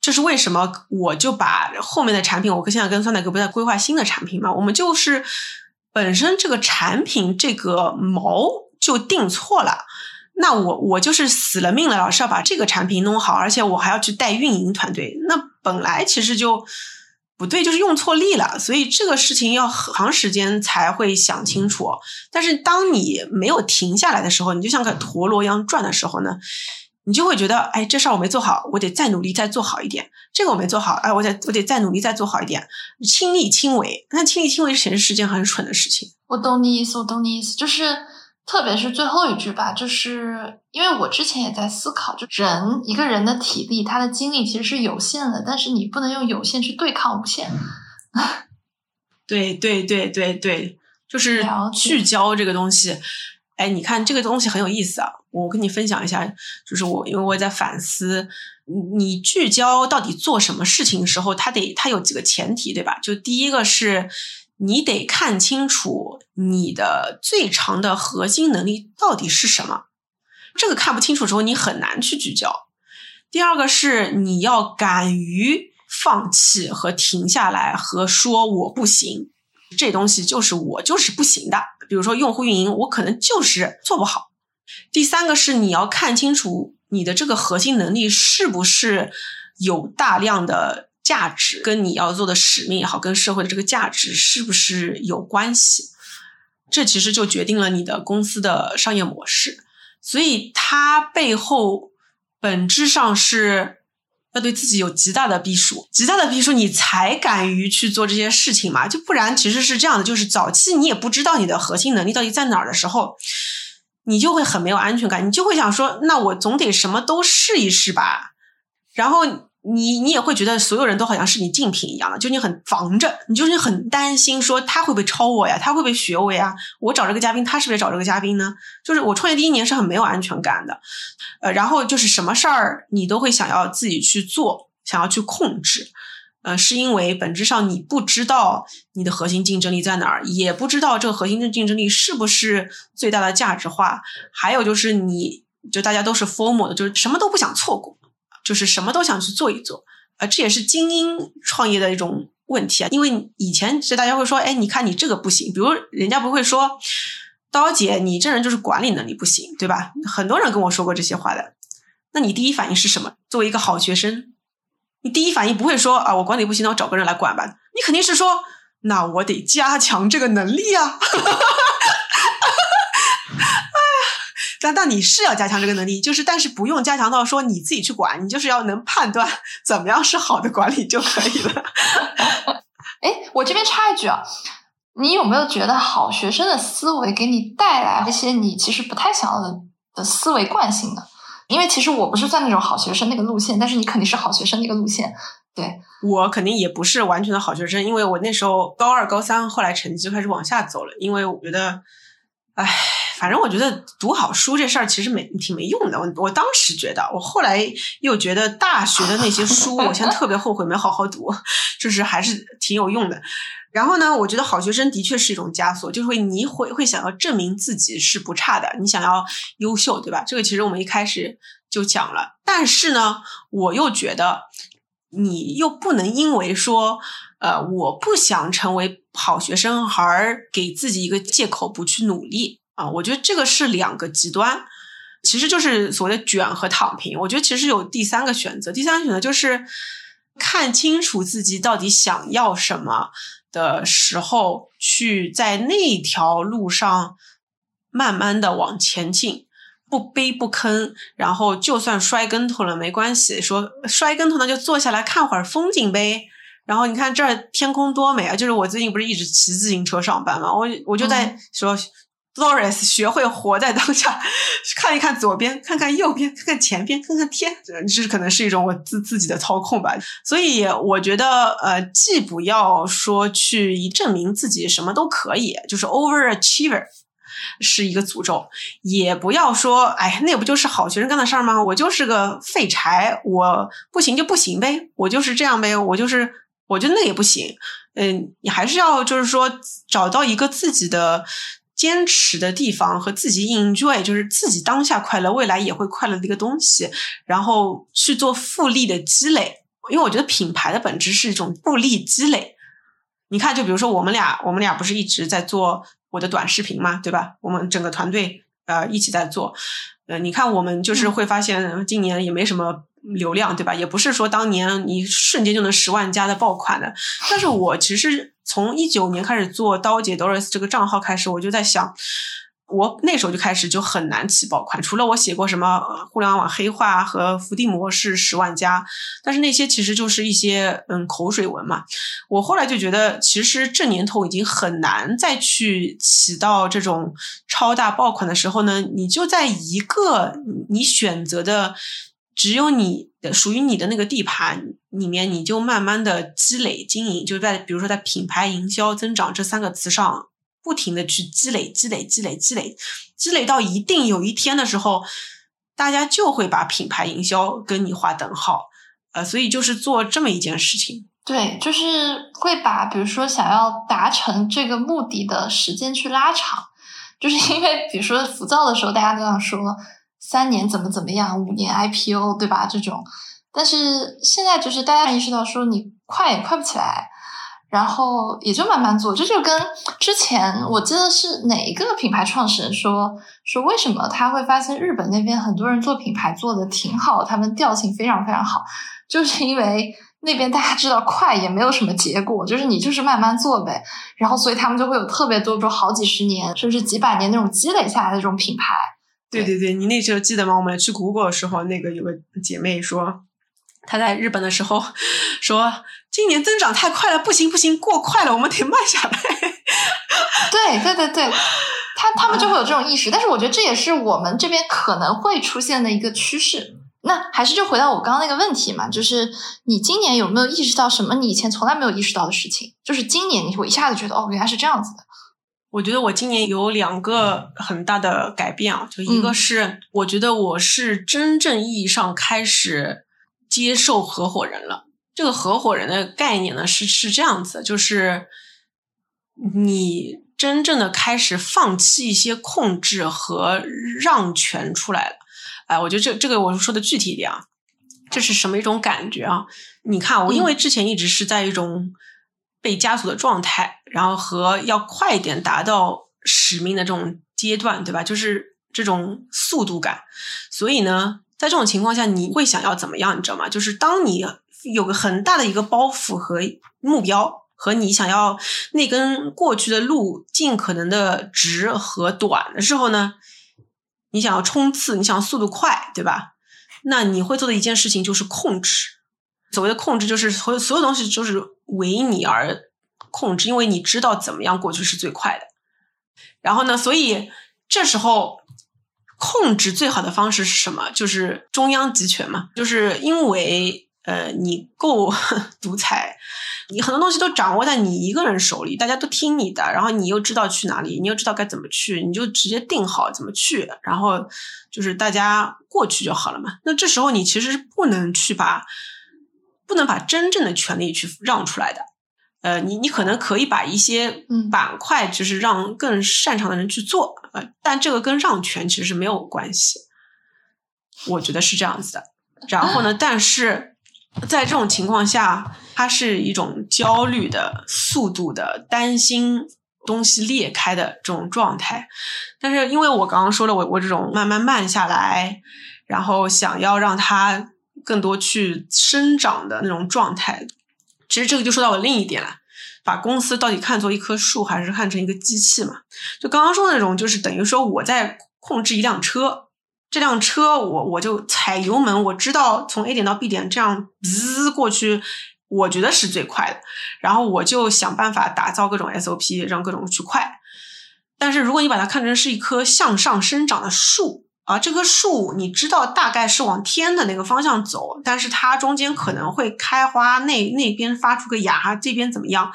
这是为什么？我就把后面的产品，我跟现在跟酸奶哥不在规划新的产品嘛？我们就是本身这个产品这个毛就定错了。那我我就是死了命了，老是要把这个产品弄好，而且我还要去带运营团队。那本来其实就不对，就是用错力了。所以这个事情要很长时间才会想清楚。但是当你没有停下来的时候，你就像个陀螺一样转的时候呢？你就会觉得，哎，这事儿我没做好，我得再努力，再做好一点。这个我没做好，哎，我得我得再努力，再做好一点。亲力亲为，那亲力亲为其实是件很蠢的事情。我懂你意思，我懂你意思，就是特别是最后一句吧，就是因为我之前也在思考，就人一个人的体力，他的精力其实是有限的，但是你不能用有限去对抗无限。对对对对对，就是聚焦这个东西。哎，你看这个东西很有意思啊！我跟你分享一下，就是我因为我在反思，你聚焦到底做什么事情的时候，它得它有几个前提，对吧？就第一个是你得看清楚你的最长的核心能力到底是什么，这个看不清楚之后，你很难去聚焦。第二个是你要敢于放弃和停下来和说我不行。这东西就是我就是不行的，比如说用户运营，我可能就是做不好。第三个是你要看清楚你的这个核心能力是不是有大量的价值，跟你要做的使命也好，跟社会的这个价值是不是有关系。这其实就决定了你的公司的商业模式，所以它背后本质上是。要对自己有极大的逼数，极大的逼数，你才敢于去做这些事情嘛？就不然，其实是这样的，就是早期你也不知道你的核心能力到底在哪儿的时候，你就会很没有安全感，你就会想说，那我总得什么都试一试吧，然后。你你也会觉得所有人都好像是你竞品一样的，就你很防着，你就是很担心说他会不会超我呀，他会不会学我呀？我找这个嘉宾，他是不是找这个嘉宾呢？就是我创业第一年是很没有安全感的，呃，然后就是什么事儿你都会想要自己去做，想要去控制，呃，是因为本质上你不知道你的核心竞争力在哪儿，也不知道这个核心的竞争力是不是最大的价值化，还有就是你就大家都是 formal 的，就是什么都不想错过。就是什么都想去做一做，啊，这也是精英创业的一种问题啊。因为以前其实大家会说，哎，你看你这个不行，比如人家不会说，刀姐你这人就是管理能力不行，对吧？很多人跟我说过这些话的。那你第一反应是什么？作为一个好学生，你第一反应不会说啊，我管理不行，那我找个人来管吧。你肯定是说，那我得加强这个能力啊。但但你是要加强这个能力，就是但是不用加强到说你自己去管，你就是要能判断怎么样是好的管理就可以了。哎，我这边插一句啊，你有没有觉得好学生的思维给你带来一些你其实不太想要的的思维惯性呢？因为其实我不是算那种好学生那个路线，但是你肯定是好学生那个路线。对我肯定也不是完全的好学生，因为我那时候高二、高三后来成绩就开始往下走了，因为我觉得。唉，反正我觉得读好书这事儿其实没挺没用的。我我当时觉得，我后来又觉得大学的那些书，我现在特别后悔没好好读，就是还是挺有用的。然后呢，我觉得好学生的确是一种枷锁，就是会你会会想要证明自己是不差的，你想要优秀，对吧？这个其实我们一开始就讲了。但是呢，我又觉得你又不能因为说。呃，我不想成为好学生，而给自己一个借口不去努力啊！我觉得这个是两个极端，其实就是所谓的卷和躺平。我觉得其实有第三个选择，第三个选择就是看清楚自己到底想要什么的时候，去在那条路上慢慢的往前进，不卑不吭，然后就算摔跟头了没关系，说摔跟头呢就坐下来看会儿风景呗。然后你看这儿天空多美啊！就是我最近不是一直骑自行车上班嘛，我我就在说 Doris 学会活在当下，看一看左边，看看右边，看看前边，看看天，这可能是一种我自自己的操控吧。所以我觉得，呃，既不要说去以证明自己什么都可以，就是 overachiever 是一个诅咒，也不要说，哎，那不就是好学生干的事儿吗？我就是个废柴，我不行就不行呗，我就是这样呗，我就是，我觉得那也不行。嗯，你还是要就是说找到一个自己的。坚持的地方和自己 enjoy，就是自己当下快乐，未来也会快乐的一个东西，然后去做复利的积累。因为我觉得品牌的本质是一种复利积累。你看，就比如说我们俩，我们俩不是一直在做我的短视频嘛，对吧？我们整个团队呃一起在做。呃，你看我们就是会发现，今年也没什么。流量对吧？也不是说当年你瞬间就能十万加的爆款的。但是我其实从一九年开始做刀姐 Doris 这个账号开始，我就在想，我那时候就开始就很难起爆款。除了我写过什么互联网黑化和伏地魔是十万加，但是那些其实就是一些嗯口水文嘛。我后来就觉得，其实这年头已经很难再去起到这种超大爆款的时候呢，你就在一个你选择的。只有你的属于你的那个地盘里面，你就慢慢的积累经营，就在比如说在品牌营销增长这三个词上，不停的去积累积累积累积累，积累到一定有一天的时候，大家就会把品牌营销跟你划等号，呃，所以就是做这么一件事情。对，就是会把比如说想要达成这个目的的时间去拉长，就是因为比如说浮躁的时候，大家都要说。三年怎么怎么样，五年 IPO 对吧？这种，但是现在就是大家意识到说你快也快不起来，然后也就慢慢做。这就跟之前我记得是哪一个品牌创始人说说为什么他会发现日本那边很多人做品牌做的挺好，他们调性非常非常好，就是因为那边大家知道快也没有什么结果，就是你就是慢慢做呗，然后所以他们就会有特别多，说好几十年甚至几百年那种积累下来的这种品牌。对对对，你那时候记得吗？我们去 Google 的时候，那个有个姐妹说，她在日本的时候说，今年增长太快了，不行不行，过快了，我们得慢下来。对对对对，他他们就会有这种意识，但是我觉得这也是我们这边可能会出现的一个趋势。那还是就回到我刚刚那个问题嘛，就是你今年有没有意识到什么你以前从来没有意识到的事情？就是今年你会一下子觉得，哦，原来是这样子的。我觉得我今年有两个很大的改变啊，就一个是我觉得我是真正意义上开始接受合伙人了。这个合伙人的概念呢是是这样子，就是你真正的开始放弃一些控制和让权出来了。哎，我觉得这这个我说的具体一点啊，这是什么一种感觉啊？你看，我因为之前一直是在一种。被枷锁的状态，然后和要快一点达到使命的这种阶段，对吧？就是这种速度感。所以呢，在这种情况下，你会想要怎么样？你知道吗？就是当你有个很大的一个包袱和目标，和你想要那根过去的路尽可能的直和短的时候呢，你想要冲刺，你想要速度快，对吧？那你会做的一件事情就是控制。所谓的控制，就是所有所有东西就是为你而控制，因为你知道怎么样过去是最快的。然后呢，所以这时候控制最好的方式是什么？就是中央集权嘛。就是因为呃，你够 独裁，你很多东西都掌握在你一个人手里，大家都听你的，然后你又知道去哪里，你又知道该怎么去，你就直接定好怎么去，然后就是大家过去就好了嘛。那这时候你其实是不能去把。不能把真正的权利去让出来的，呃，你你可能可以把一些板块，就是让更擅长的人去做，呃，但这个跟让权其实是没有关系，我觉得是这样子的。然后呢，但是在这种情况下，它是一种焦虑的、速度的、担心东西裂开的这种状态。但是因为我刚刚说了，我我这种慢慢慢下来，然后想要让它。更多去生长的那种状态，其实这个就说到我另一点了，把公司到底看作一棵树还是看成一个机器嘛？就刚刚说的那种，就是等于说我在控制一辆车，这辆车我我就踩油门，我知道从 A 点到 B 点这样滋过去，我觉得是最快的，然后我就想办法打造各种 SOP，让各种去快。但是如果你把它看成是一棵向上生长的树啊，这棵树你知道大概是往天的那个方向走，但是它中间可能会开花，那那边发出个芽，这边怎么样？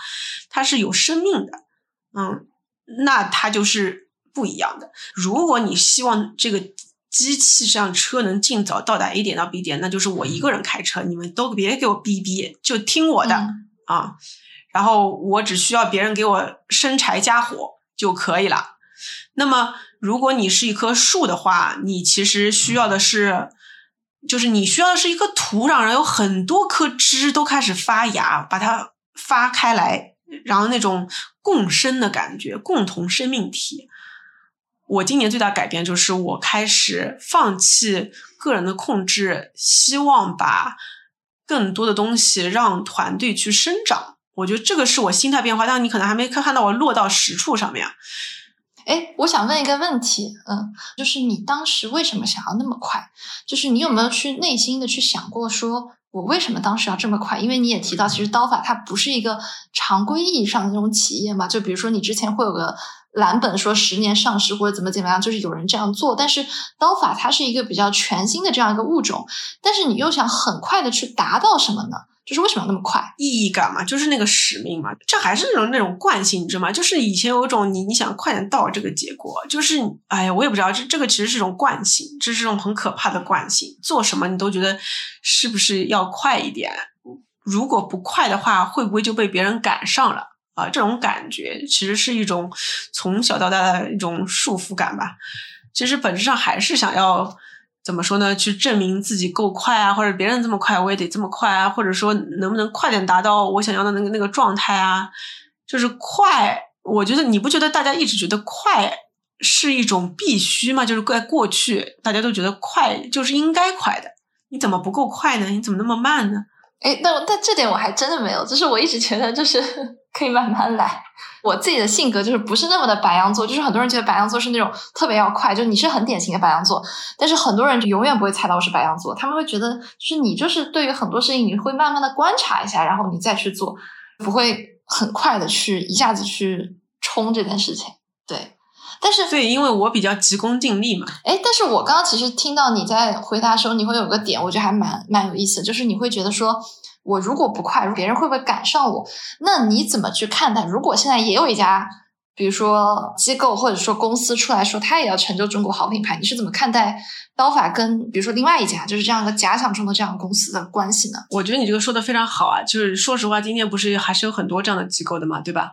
它是有生命的，嗯，那它就是不一样的。如果你希望这个机器上车能尽早到达 A 点到 B 点，那就是我一个人开车，你们都别给我逼逼，就听我的、啊。然后我只需要别人给我生柴加火就可以了。那么，如果你是一棵树的话，你其实需要的是，就是你需要的是一个土壤，然后有很多棵枝都开始发芽，把它发开来，然后那种共生的感觉，共同生命体。我今年最大改变就是我开始放弃个人的控制，希望把更多的东西让团队去生长。我觉得这个是我心态变化，但你可能还没看看到我落到实处上面。哎，我想问一个问题，嗯，就是你当时为什么想要那么快？就是你有没有去内心的去想过，说我为什么当时要这么快？因为你也提到，其实刀法它不是一个常规意义上的那种企业嘛。就比如说你之前会有个蓝本说十年上市或者怎么怎么样，就是有人这样做。但是刀法它是一个比较全新的这样一个物种，但是你又想很快的去达到什么呢？就是为什么要那么快？意义感嘛，就是那个使命嘛，这还是那种那种惯性，你知道吗？就是以前有一种你你想快点到这个结果，就是哎呀，我也不知道，这这个其实是一种惯性，这是一种很可怕的惯性。做什么你都觉得是不是要快一点？如果不快的话，会不会就被别人赶上了啊？这种感觉其实是一种从小到大的一种束缚感吧。其实本质上还是想要。怎么说呢？去证明自己够快啊，或者别人这么快，我也得这么快啊，或者说能不能快点达到我想要的那个那个状态啊？就是快，我觉得你不觉得大家一直觉得快是一种必须吗？就是在过去大家都觉得快就是应该快的，你怎么不够快呢？你怎么那么慢呢？哎，但但这点我还真的没有，就是我一直觉得就是可以慢慢来。我自己的性格就是不是那么的白羊座，就是很多人觉得白羊座是那种特别要快，就你是很典型的白羊座，但是很多人就永远不会猜到我是白羊座，他们会觉得就是你就是对于很多事情你会慢慢的观察一下，然后你再去做，不会很快的去一下子去冲这件事情。对，但是对，因为我比较急功近利嘛。哎，但是我刚刚其实听到你在回答的时候，你会有个点，我觉得还蛮蛮有意思，就是你会觉得说。我如果不快，别人会不会赶上我？那你怎么去看待？如果现在也有一家，比如说机构或者说公司出来说，他也要成就中国好品牌，你是怎么看待刀法跟比如说另外一家就是这样的假想中的这样的公司的关系呢？我觉得你这个说的非常好啊，就是说实话，今天不是还是有很多这样的机构的嘛，对吧？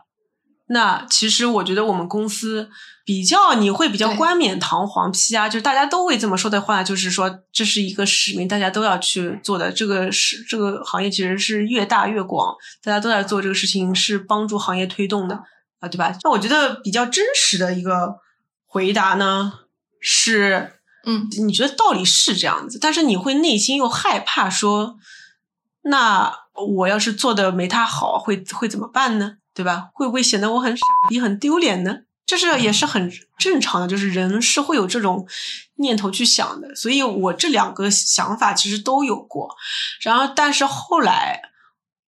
那其实我觉得我们公司。比较你会比较冠冕堂皇批啊，就是大家都会这么说的话，就是说这是一个使命，大家都要去做的。这个是这个行业其实是越大越广，大家都在做这个事情，是帮助行业推动的啊，对吧？那我觉得比较真实的一个回答呢是，嗯，你觉得道理是这样子，但是你会内心又害怕说，那我要是做的没他好，会会怎么办呢？对吧？会不会显得我很傻逼、很丢脸呢？这是也是很正常的，就是人是会有这种念头去想的，所以我这两个想法其实都有过。然后，但是后来，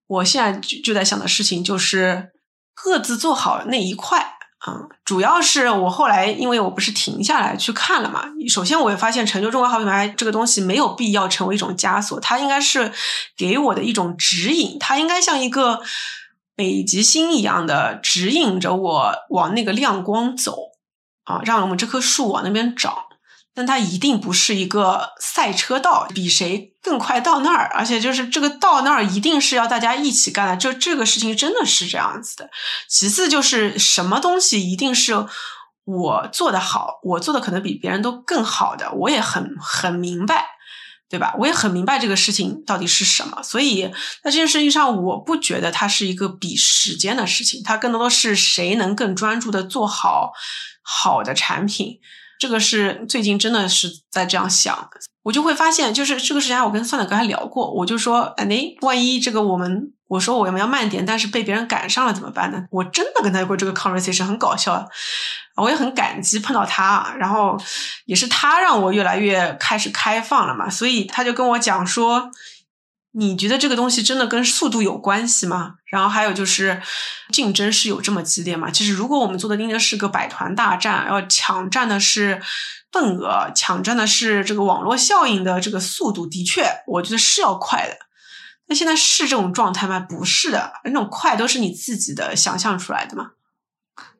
我现在就就在想的事情就是各自做好那一块。嗯，主要是我后来，因为我不是停下来去看了嘛。首先，我也发现成就中国好品牌这个东西没有必要成为一种枷锁，它应该是给我的一种指引，它应该像一个。北极星一样的指引着我往那个亮光走啊，让我们这棵树往那边长。但它一定不是一个赛车道，比谁更快到那儿。而且就是这个到那儿一定是要大家一起干的，就这个事情真的是这样子的。其次就是什么东西一定是我做的好，我做的可能比别人都更好的，我也很很明白。对吧？我也很明白这个事情到底是什么，所以在这件事情上，我不觉得它是一个比时间的事情，它更多的是谁能更专注的做好好的产品。这个是最近真的是在这样想，我就会发现，就是这个事情，我跟酸奶哥还聊过，我就说，哎，万一这个我们，我说我们要慢点，但是被别人赶上了怎么办呢？我真的跟他有过这个 conversation，很搞笑。我也很感激碰到他，然后也是他让我越来越开始开放了嘛，所以他就跟我讲说，你觉得这个东西真的跟速度有关系吗？然后还有就是竞争是有这么激烈吗？其实如果我们做的盯着是个百团大战，要抢占的是份额，抢占的是这个网络效应的这个速度，的确，我觉得是要快的。那现在是这种状态吗？不是的，那种快都是你自己的想象出来的嘛。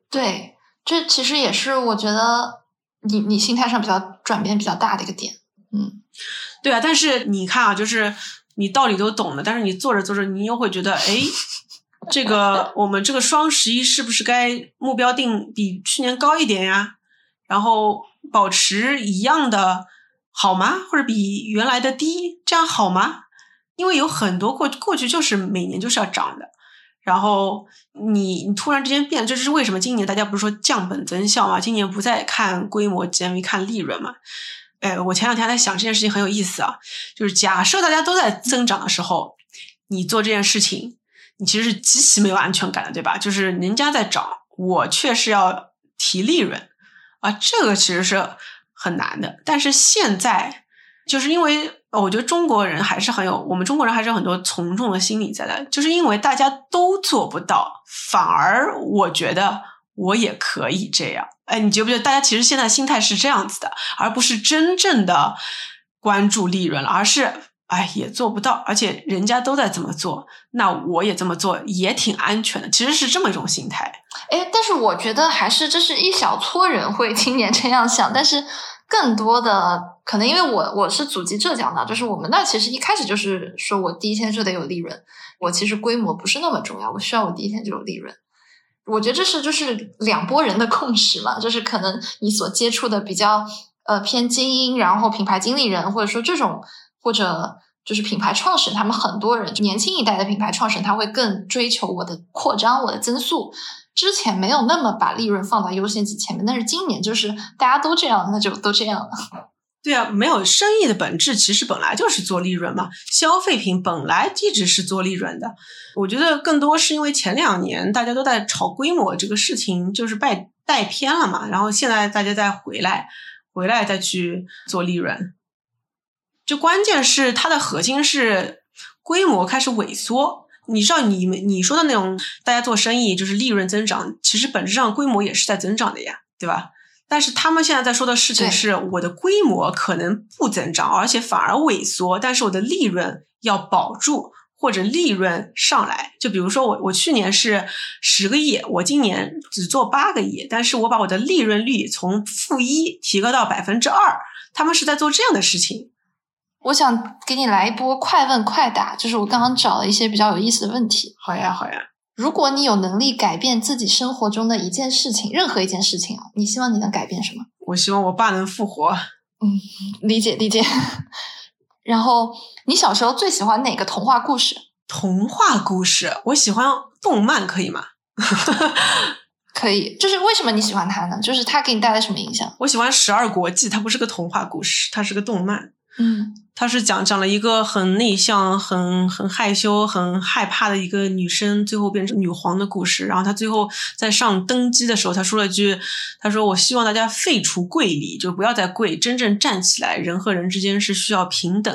对，这其实也是我觉得你你心态上比较转变比较大的一个点。嗯，对啊，但是你看啊，就是你道理都懂了，但是你做着做着，你又会觉得，哎，这个我们这个双十一是不是该目标定比去年高一点呀？然后保持一样的好吗？或者比原来的低，这样好吗？因为有很多过过去就是每年就是要涨的，然后你你突然之间变，这是为什么？今年大家不是说降本增效嘛？今年不再看规模 GMV，看利润嘛？哎，我前两天在想这件事情很有意思啊，就是假设大家都在增长的时候，你做这件事情，你其实是极其没有安全感的，对吧？就是人家在涨，我却是要提利润啊，这个其实是很难的。但是现在就是因为。我觉得中国人还是很有，我们中国人还是有很多从众的心理在的，就是因为大家都做不到，反而我觉得我也可以这样。哎，你觉不觉得大家其实现在心态是这样子的，而不是真正的关注利润了，而是哎也做不到，而且人家都在这么做，那我也这么做也挺安全的，其实是这么一种心态。哎，但是我觉得还是这是一小撮人会 今年这样想，但是。更多的可能，因为我我是祖籍浙江的，就是我们那其实一开始就是说我第一天就得有利润，我其实规模不是那么重要，我需要我第一天就有利润。我觉得这是就是两拨人的共识嘛，就是可能你所接触的比较呃偏精英，然后品牌经理人或者说这种或者就是品牌创始人，他们很多人就年轻一代的品牌创始人，他会更追求我的扩张，我的增速。之前没有那么把利润放到优先级前面，但是今年就是大家都这样，那就都这样了。对啊，没有生意的本质其实本来就是做利润嘛，消费品本来一直是做利润的。我觉得更多是因为前两年大家都在炒规模这个事情，就是带带偏了嘛，然后现在大家再回来，回来再去做利润。就关键是它的核心是规模开始萎缩。你知道你们你说的那种大家做生意就是利润增长，其实本质上规模也是在增长的呀，对吧？但是他们现在在说的事情是，我的规模可能不增长，而且反而萎缩，但是我的利润要保住或者利润上来。就比如说我我去年是十个亿，我今年只做八个亿，但是我把我的利润率从负一提高到百分之二，他们是在做这样的事情。我想给你来一波快问快答，就是我刚刚找了一些比较有意思的问题。好呀，好呀。如果你有能力改变自己生活中的一件事情，任何一件事情啊，你希望你能改变什么？我希望我爸能复活。嗯，理解理解。然后，你小时候最喜欢哪个童话故事？童话故事，我喜欢动漫，可以吗？可以。就是为什么你喜欢它呢？就是它给你带来什么影响？我喜欢《十二国记》，它不是个童话故事，它是个动漫。嗯，他是讲讲了一个很内向、很很害羞、很害怕的一个女生，最后变成女皇的故事。然后她最后在上登基的时候，她说了一句：“她说我希望大家废除贵礼，就不要再跪，真正站起来，人和人之间是需要平等。”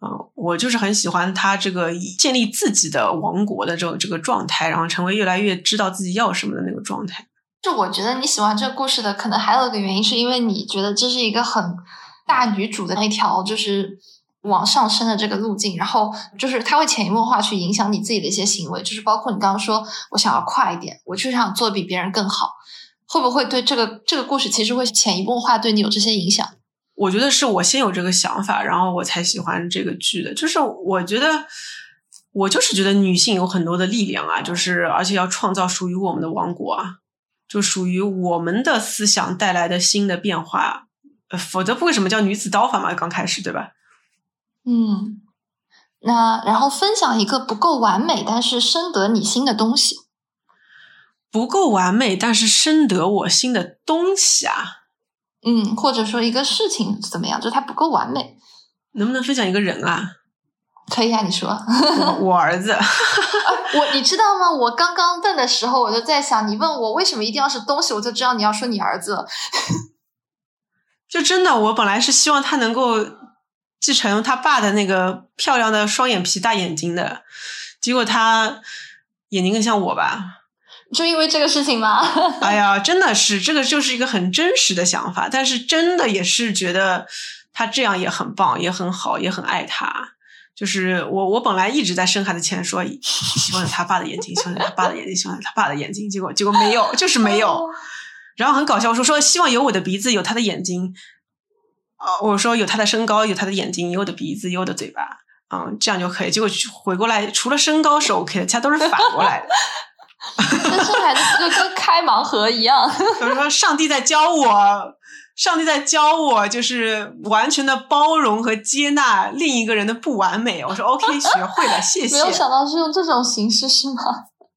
啊，我就是很喜欢他这个建立自己的王国的这种这个状态，然后成为越来越知道自己要什么的那个状态。就我觉得你喜欢这个故事的，可能还有一个原因，是因为你觉得这是一个很。大女主的那条就是往上升的这个路径，然后就是它会潜移默化去影响你自己的一些行为，就是包括你刚刚说我想要快一点，我就想做比别人更好，会不会对这个这个故事其实会潜移默化对你有这些影响？我觉得是我先有这个想法，然后我才喜欢这个剧的。就是我觉得我就是觉得女性有很多的力量啊，就是而且要创造属于我们的王国啊，就属于我们的思想带来的新的变化。呃，否则不为什么叫女子刀法嘛？刚开始对吧？嗯，那然后分享一个不够完美但是深得你心的东西。不够完美但是深得我心的东西啊？嗯，或者说一个事情怎么样？就它不够完美，能不能分享一个人啊？可以啊，你说。我儿子。我你知道吗？我刚刚问的时候，我就在想，你问我为什么一定要是东西，我就知道你要说你儿子。就真的，我本来是希望他能够继承他爸的那个漂亮的双眼皮大眼睛的，结果他眼睛更像我吧？就因为这个事情吗？哎呀，真的是这个就是一个很真实的想法，但是真的也是觉得他这样也很棒，也很好，也很爱他。就是我，我本来一直在生孩子前说希望有他爸的眼睛，希望有他爸的眼睛，希望有他爸的眼睛，结果结果没有，就是没有。然后很搞笑，我说说希望有我的鼻子，有他的眼睛。哦，我说有他的身高，有他的眼睛，有我的鼻子，有我的嘴巴，嗯，这样就可以。结果回过来，除了身高是 OK 的，其他都是反过来的。跟生孩子就跟开盲盒一样。比如说，上帝在教我。上帝在教我，就是完全的包容和接纳另一个人的不完美。我说 OK，学会了，谢谢。没有想到是用这种形式，是吗？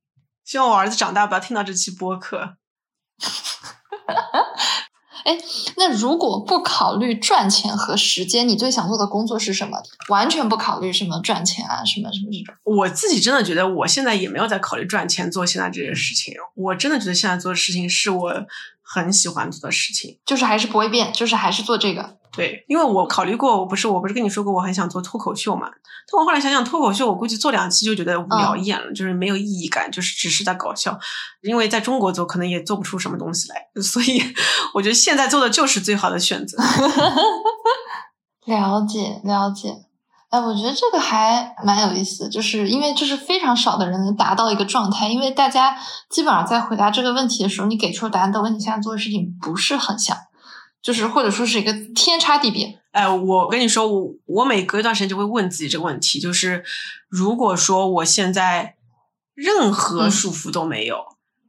希望我儿子长大不要听到这期播客。哎，那如果不考虑赚钱和时间，你最想做的工作是什么？完全不考虑什么赚钱啊，什么什么这种。我自己真的觉得，我现在也没有在考虑赚钱做现在这件事情。我真的觉得现在做的事情是我。很喜欢做的事情，就是还是不会变，就是还是做这个。对，因为我考虑过，我不是我不是跟你说过，我很想做脱口秀嘛。但我后来想想，脱口秀我估计做两期就觉得无聊厌了，就是没有意义感，就是只是在搞笑。因为在中国做可能也做不出什么东西来，所以 我觉得现在做的就是最好的选择。了解，了解。哎，我觉得这个还蛮有意思，就是因为这是非常少的人能达到一个状态，因为大家基本上在回答这个问题的时候，你给出的答案都跟你现在做的事情不是很像，就是或者说是一个天差地别。哎，我跟你说，我我每隔一段时间就会问自己这个问题，就是如果说我现在任何束缚都没有，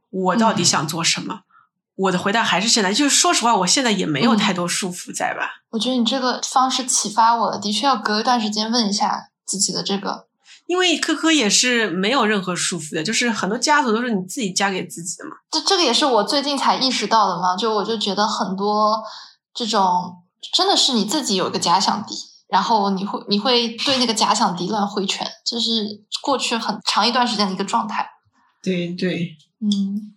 我到底想做什么？我的回答还是现在，就是说实话，我现在也没有太多束缚在吧。我觉得你这个方式启发我了，的确要隔一段时间问一下自己的这个。因为科科也是没有任何束缚的，就是很多枷锁都是你自己加给自己的嘛。这这个也是我最近才意识到的嘛，就我就觉得很多这种真的是你自己有一个假想敌，然后你会你会对那个假想敌乱挥拳，这是过去很长一段时间的一个状态。对对，嗯。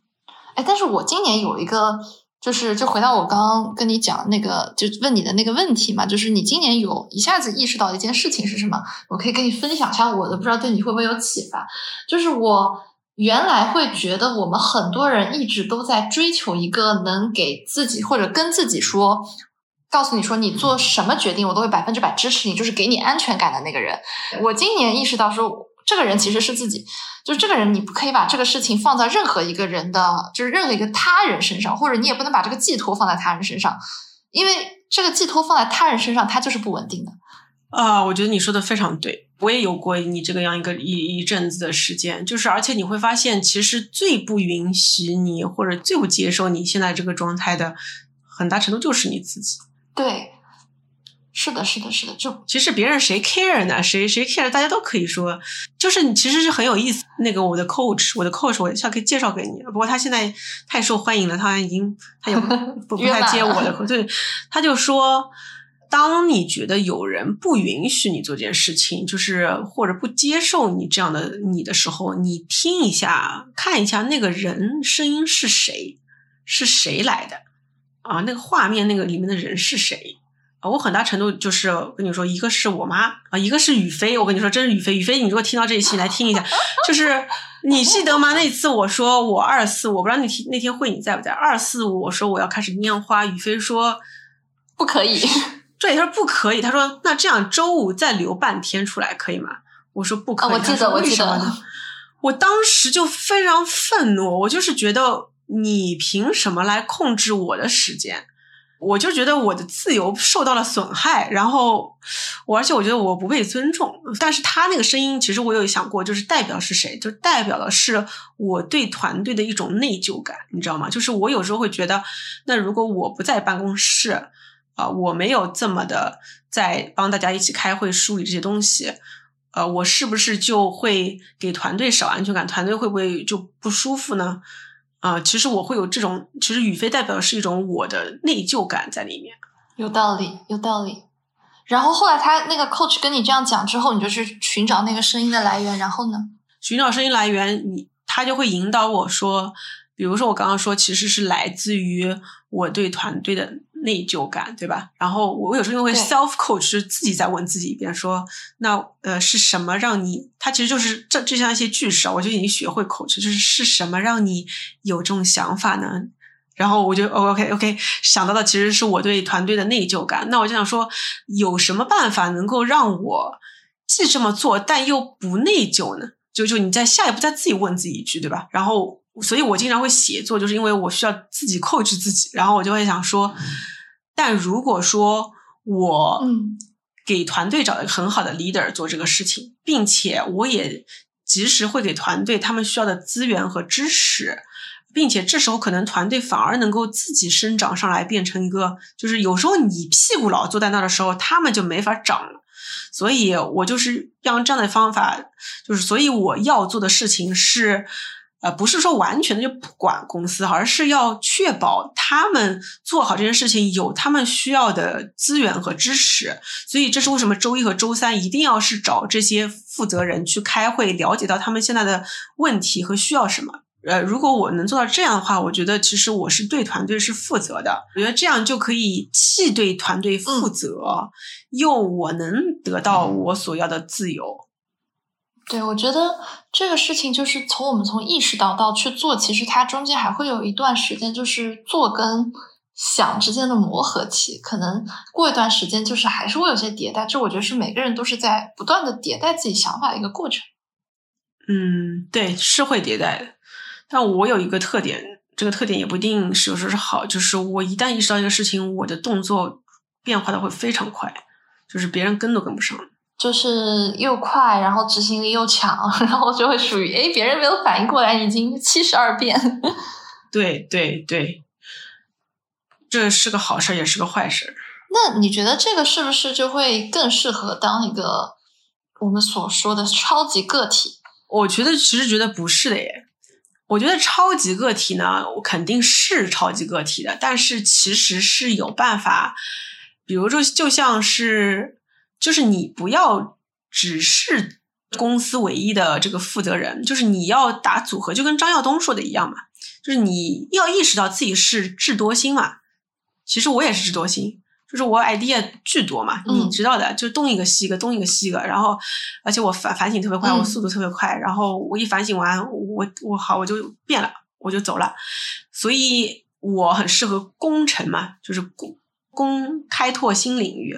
哎，但是我今年有一个，就是就回到我刚刚跟你讲那个，就问你的那个问题嘛，就是你今年有一下子意识到一件事情是什么？我可以跟你分享一下我的，不知道对你会不会有启发？就是我原来会觉得我们很多人一直都在追求一个能给自己或者跟自己说，告诉你说你做什么决定我都会百分之百支持你，就是给你安全感的那个人。我今年意识到说。这个人其实是自己，就是这个人，你不可以把这个事情放在任何一个人的，就是任何一个他人身上，或者你也不能把这个寄托放在他人身上，因为这个寄托放在他人身上，它就是不稳定的。啊，我觉得你说的非常对，我也有过你这个样一个一一阵子的时间，就是而且你会发现，其实最不允许你或者最不接受你现在这个状态的，很大程度就是你自己。对。是的，是的，是的，就其实别人谁 care 呢？谁谁 care？大家都可以说，就是你其实是很有意思。那个我的 coach，我的 coach，我下可以介绍给你。不过他现在太受欢迎了，他已经他也 不不太接我的。对，他就说，当你觉得有人不允许你做这件事情，就是或者不接受你这样的你的时候，你听一下，看一下那个人声音是谁，是谁来的啊？那个画面那个里面的人是谁？我很大程度就是跟你说，一个是我妈啊，一个是雨飞。我跟你说，真是雨飞。雨飞，你如果听到这一期，来听一下。就是你记得吗？那次我说我二四，我不知道那天那天会你在不在？二四五，我说我要开始拈花。雨飞说不可以。对，他说不可以。他说那这样周五再留半天出来可以吗？我说不可以。我记得，我记得。我当时就非常愤怒，我就是觉得你凭什么来控制我的时间？我就觉得我的自由受到了损害，然后我而且我觉得我不被尊重。但是他那个声音，其实我有想过，就是代表是谁？就代表的是我对团队的一种内疚感，你知道吗？就是我有时候会觉得，那如果我不在办公室啊，我没有这么的在帮大家一起开会梳理这些东西，呃，我是不是就会给团队少安全感？团队会不会就不舒服呢？啊，其实我会有这种，其实宇飞代表的是一种我的内疚感在里面。有道理，有道理。然后后来他那个 coach 跟你这样讲之后，你就去寻找那个声音的来源，然后呢？寻找声音来源，你他就会引导我说，比如说我刚刚说，其实是来自于我对团队的内疚感，对吧？然后我有时候会 self coach，就是自己在问自己一遍，说那呃是什么让你？他其实就是这就像一些句式啊，我就已经学会 coach，就是是什么让你有这种想法呢？然后我就 OK OK 想到的其实是我对团队的内疚感。那我就想说，有什么办法能够让我既这么做，但又不内疚呢？就就你在下一步再自己问自己一句，对吧？然后，所以我经常会写作，就是因为我需要自己 coach 自己。然后我就会想说，但如果说我给团队找一个很好的 leader 做这个事情，并且我也及时会给团队他们需要的资源和支持。并且这时候可能团队反而能够自己生长上来，变成一个就是有时候你屁股老坐在那的时候，他们就没法长了。所以我就是用这样的方法，就是所以我要做的事情是，呃，不是说完全的就不管公司，而是要确保他们做好这件事情有他们需要的资源和支持。所以这是为什么周一和周三一定要是找这些负责人去开会，了解到他们现在的问题和需要什么。呃，如果我能做到这样的话，我觉得其实我是对团队是负责的。我觉得这样就可以既对团队负责，又我能得到我所要的自由。对，我觉得这个事情就是从我们从意识到到去做，其实它中间还会有一段时间，就是做跟想之间的磨合期。可能过一段时间，就是还是会有些迭代。这我觉得是每个人都是在不断的迭代自己想法的一个过程。嗯，对，是会迭代的。但我有一个特点，这个特点也不一定是有时候是好，就是我一旦意识到一个事情，我的动作变化的会非常快，就是别人跟都跟不上，就是又快，然后执行力又强，然后就会属于哎，别人没有反应过来，已经七十二变。对对对，这是个好事，也是个坏事。那你觉得这个是不是就会更适合当一个我们所说的超级个体？我觉得其实觉得不是的耶。我觉得超级个体呢，我肯定是超级个体的，但是其实是有办法，比如说，就像是，就是你不要只是公司唯一的这个负责人，就是你要打组合，就跟张耀东说的一样嘛，就是你要意识到自己是智多星嘛，其实我也是智多星。就是我 idea 巨多嘛，你知道的，就东一个西一个，东一个西一个，然后而且我反反省特别快，我速度特别快，然后我一反省完，我我好我就变了，我就走了，所以我很适合工程嘛，就是攻攻开拓新领域，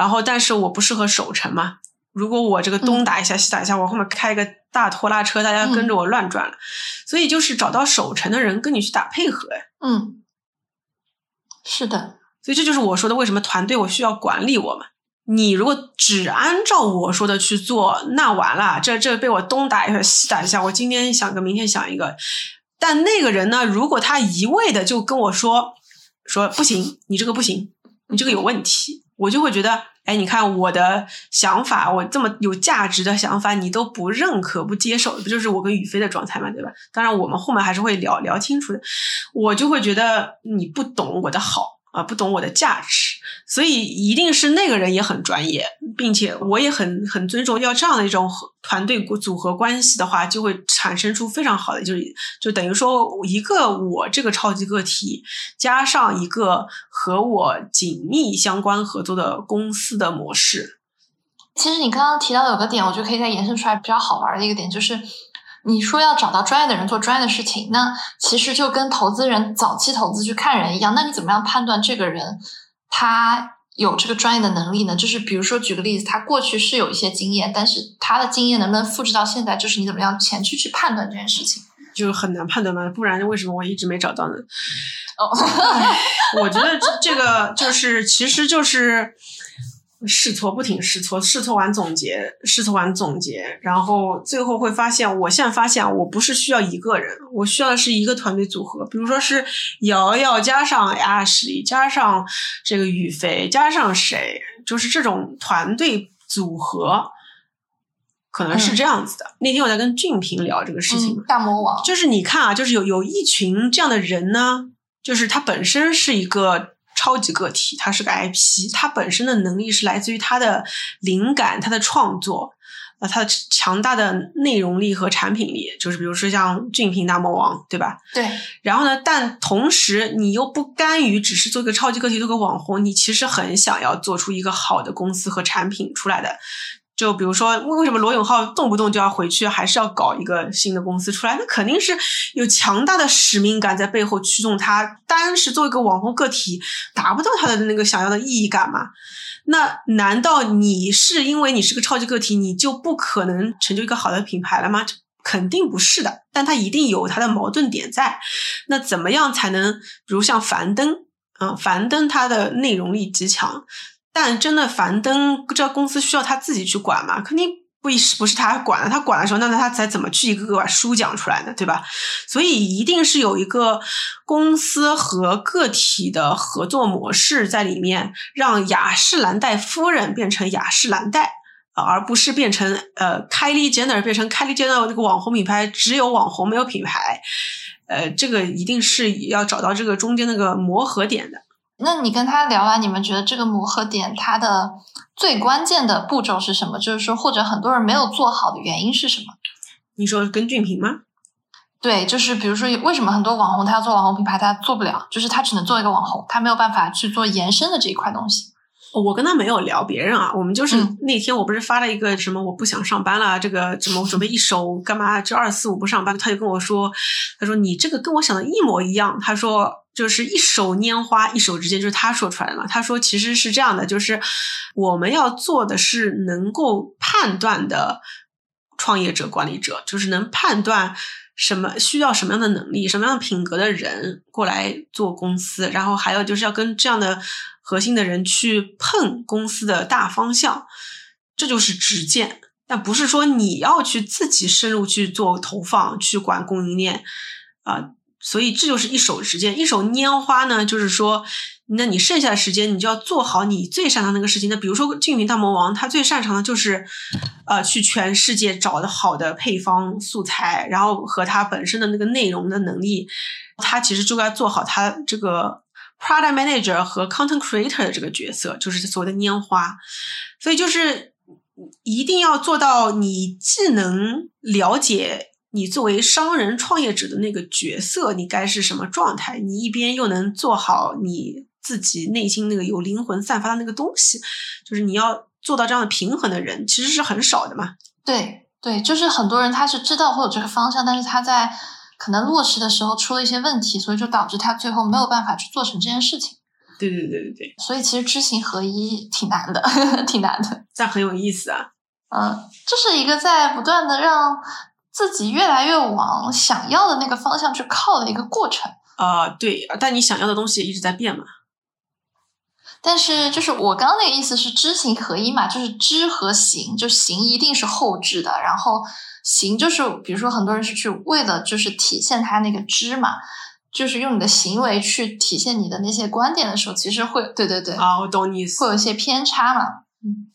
然后但是我不适合守城嘛，如果我这个东打一下西打一下，我后面开一个大拖拉车，大家跟着我乱转了，所以就是找到守城的人跟你去打配合，哎，嗯，是的。所以这就是我说的，为什么团队我需要管理我嘛？你如果只按照我说的去做，那完了，这这被我东打一下西打一下，我今天想个，明天想一个。但那个人呢，如果他一味的就跟我说说不行，你这个不行，你这个有问题，我就会觉得，哎，你看我的想法，我这么有价值的想法，你都不认可、不接受，不就是我跟宇飞的状态嘛，对吧？当然，我们后面还是会聊聊清楚的。我就会觉得你不懂我的好。啊，不懂我的价值，所以一定是那个人也很专业，并且我也很很尊重。要这样的一种团队组合关系的话，就会产生出非常好的，就是就等于说一个我这个超级个体，加上一个和我紧密相关合作的公司的模式。其实你刚刚提到有个点，我觉得可以再延伸出来比较好玩的一个点，就是。你说要找到专业的人做专业的事情，那其实就跟投资人早期投资去看人一样。那你怎么样判断这个人他有这个专业的能力呢？就是比如说举个例子，他过去是有一些经验，但是他的经验能不能复制到现在？就是你怎么样前去去判断这件事情，就很难判断嘛。不然为什么我一直没找到呢？哦，我觉得这这个就是，其实就是。试错，不停试错，试错完总结，试错完总结，然后最后会发现，我现在发现，我不是需要一个人，我需要的是一个团队组合。比如说是瑶瑶加上 Ashley 加上这个宇飞加上谁，就是这种团队组合，可能是这样子的。那天我在跟俊平聊这个事情，大魔王，就是你看啊，就是有有一群这样的人呢，就是他本身是一个。超级个体，他是个 IP，他本身的能力是来自于他的灵感、他的创作，呃，它的强大的内容力和产品力，就是比如说像俊平大魔王，对吧？对。然后呢，但同时你又不甘于只是做个超级个体，做个网红，你其实很想要做出一个好的公司和产品出来的。就比如说，为为什么罗永浩动不动就要回去，还是要搞一个新的公司出来？那肯定是有强大的使命感在背后驱动他。单是做一个网红个体，达不到他的那个想要的意义感嘛？那难道你是因为你是个超级个体，你就不可能成就一个好的品牌了吗？肯定不是的。但他一定有他的矛盾点在。那怎么样才能，比如像樊登，嗯，樊登他的内容力极强。但真的樊登这公司需要他自己去管吗？肯定不是不是他管了，他管的时候，那那他才怎么去一个个把书讲出来呢？对吧？所以一定是有一个公司和个体的合作模式在里面，让雅诗兰黛夫人变成雅诗兰黛而不是变成呃凯莉 Jenner 变成凯莉 Jenner 那个网红品牌，只有网红没有品牌。呃，这个一定是要找到这个中间那个磨合点的。那你跟他聊完，你们觉得这个磨合点，它的最关键的步骤是什么？就是说，或者很多人没有做好的原因是什么？你说跟俊平吗？对，就是比如说，为什么很多网红他要做网红品牌，他做不了，就是他只能做一个网红，他没有办法去做延伸的这一块东西。我跟他没有聊别人啊，我们就是那天我不是发了一个什么我不想上班了，这个什么我准备一手干嘛？就二四五不上班，他就跟我说，他说你这个跟我想的一模一样，他说。就是一手拈花，一手之间，就是他说出来的嘛。他说其实是这样的，就是我们要做的是能够判断的创业者、管理者，就是能判断什么需要什么样的能力、什么样的品格的人过来做公司，然后还有就是要跟这样的核心的人去碰公司的大方向，这就是直见。但不是说你要去自己深入去做投放、去管供应链啊。所以这就是一手时间，一手拈花呢，就是说，那你剩下的时间，你就要做好你最擅长那个事情。那比如说俊云大魔王，他最擅长的就是，呃，去全世界找的好的配方素材，然后和他本身的那个内容的能力，他其实就该做好他这个 product manager 和 content creator 的这个角色，就是所谓的拈花。所以就是一定要做到，你既能了解。你作为商人创业者的那个角色，你该是什么状态？你一边又能做好你自己内心那个有灵魂散发的那个东西，就是你要做到这样的平衡的人，其实是很少的嘛。对对，就是很多人他是知道会有这个方向，但是他在可能落实的时候出了一些问题，所以就导致他最后没有办法去做成这件事情。对对对对对。所以其实知行合一挺难的，挺难的。但很有意思啊。嗯，这是一个在不断的让。自己越来越往想要的那个方向去靠的一个过程啊，对，但你想要的东西一直在变嘛。但是，就是我刚刚那个意思是知行合一嘛，就是知和行，就行一定是后置的，然后行就是比如说很多人是去为了就是体现他那个知嘛，就是用你的行为去体现你的那些观点的时候，其实会对对对啊，我懂你意思，会有一些偏差嘛。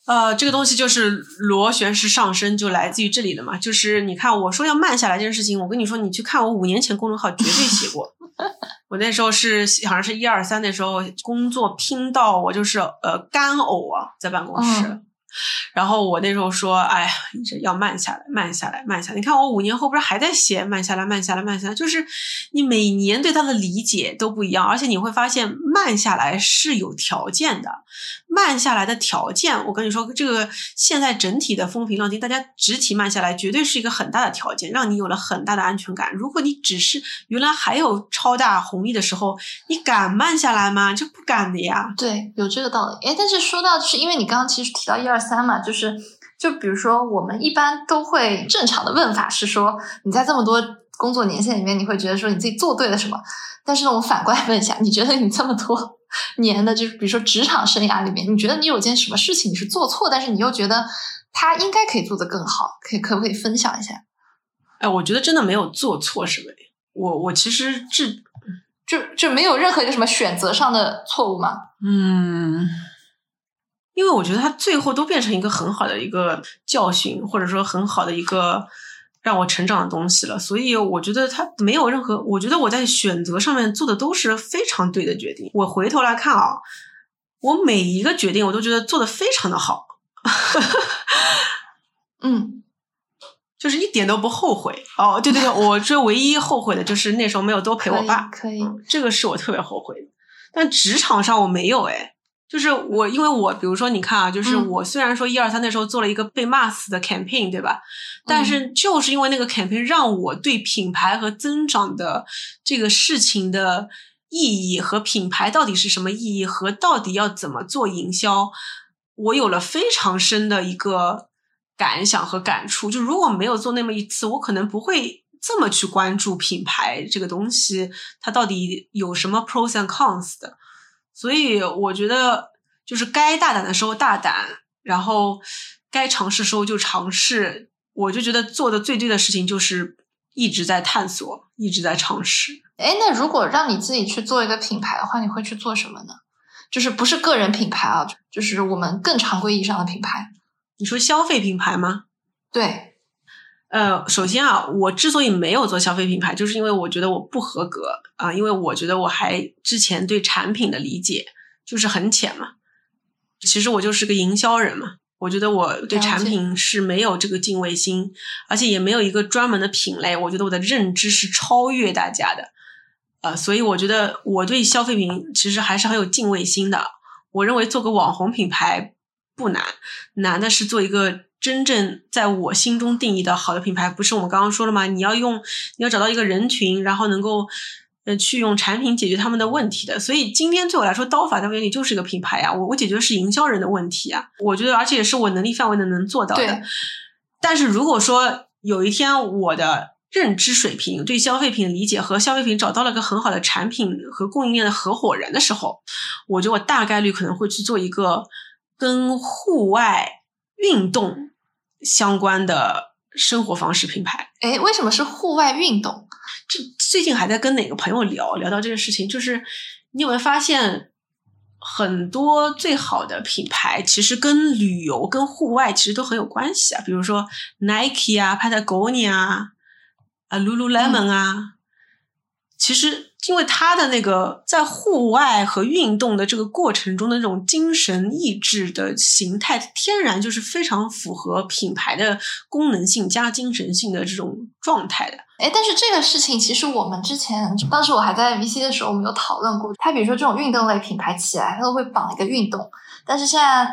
呃，这个东西就是螺旋式上升，就来自于这里的嘛。就是你看，我说要慢下来这件事情，我跟你说，你去看我五年前公众号绝对写过。我那时候是好像是一二三那时候工作拼到我就是呃干呕啊，在办公室。然后我那时候说，哎呀，这要慢下来，慢下来，慢下来。你看我五年后不是还在写慢下来，慢下来，慢下来。就是你每年对它的理解都不一样，而且你会发现慢下来是有条件的。慢下来的条件，我跟你说，这个现在整体的风平浪静，大家整体慢下来，绝对是一个很大的条件，让你有了很大的安全感。如果你只是原来还有超大红利的时候，你敢慢下来吗？就不敢的呀。对，有这个道理。哎，但是说到，就是因为你刚刚其实提到一二三嘛，就是就比如说，我们一般都会正常的问法是说，你在这么多工作年限里面，你会觉得说你自己做对了什么？但是呢，我反过来问一下，你觉得你这么多？年的，就是比如说职场生涯里面，你觉得你有件什么事情你是做错，但是你又觉得他应该可以做得更好，可以可不可以分享一下？哎，我觉得真的没有做错什么。我我其实这就就没有任何一个什么选择上的错误吗？嗯，因为我觉得他最后都变成一个很好的一个教训，或者说很好的一个。让我成长的东西了，所以我觉得他没有任何，我觉得我在选择上面做的都是非常对的决定。我回头来看啊，我每一个决定我都觉得做的非常的好。嗯，就是一点都不后悔。哦，对对对，我这唯一后悔的就是那时候没有多陪我爸，可以，这个是我特别后悔的。但职场上我没有哎。就是我，因为我比如说，你看啊，就是我虽然说一二三那时候做了一个被骂死的 campaign，对吧？但是就是因为那个 campaign 让我对品牌和增长的这个事情的意义和品牌到底是什么意义和到底要怎么做营销，我有了非常深的一个感想和感触。就如果没有做那么一次，我可能不会这么去关注品牌这个东西，它到底有什么 pros and cons 的。所以我觉得，就是该大胆的时候大胆，然后该尝试时候就尝试。我就觉得做的最对的事情就是一直在探索，一直在尝试。哎，那如果让你自己去做一个品牌的话，你会去做什么呢？就是不是个人品牌啊，就是我们更常规意义上的品牌。你说消费品牌吗？对。呃，首先啊，我之所以没有做消费品牌，就是因为我觉得我不合格啊，因为我觉得我还之前对产品的理解就是很浅嘛。其实我就是个营销人嘛，我觉得我对产品是没有这个敬畏心，而且也没有一个专门的品类。我觉得我的认知是超越大家的，呃，所以我觉得我对消费品其实还是很有敬畏心的。我认为做个网红品牌不难，难的是做一个。真正在我心中定义的好的品牌，不是我们刚刚说了吗？你要用，你要找到一个人群，然后能够，呃，去用产品解决他们的问题的。所以今天对我来说，刀法在我眼里就是一个品牌呀。我我解决的是营销人的问题啊。我觉得，而且也是我能力范围内能做到的。但是如果说有一天我的认知水平对消费品理解和消费品找到了个很好的产品和供应链的合伙人的时候，我觉得我大概率可能会去做一个跟户外运动。相关的生活方式品牌，哎，为什么是户外运动？这最近还在跟哪个朋友聊聊到这个事情，就是你有没有发现，很多最好的品牌其实跟旅游、跟户外其实都很有关系啊，比如说 Nike 啊、Patagonia 啊、啊 Lululemon 啊，其实。因为他的那个在户外和运动的这个过程中的那种精神意志的形态，天然就是非常符合品牌的功能性加精神性的这种状态的。哎，但是这个事情其实我们之前，当时我还在 VC 的时候，我们有讨论过。他比如说这种运动类品牌起来，他都会绑一个运动，但是现在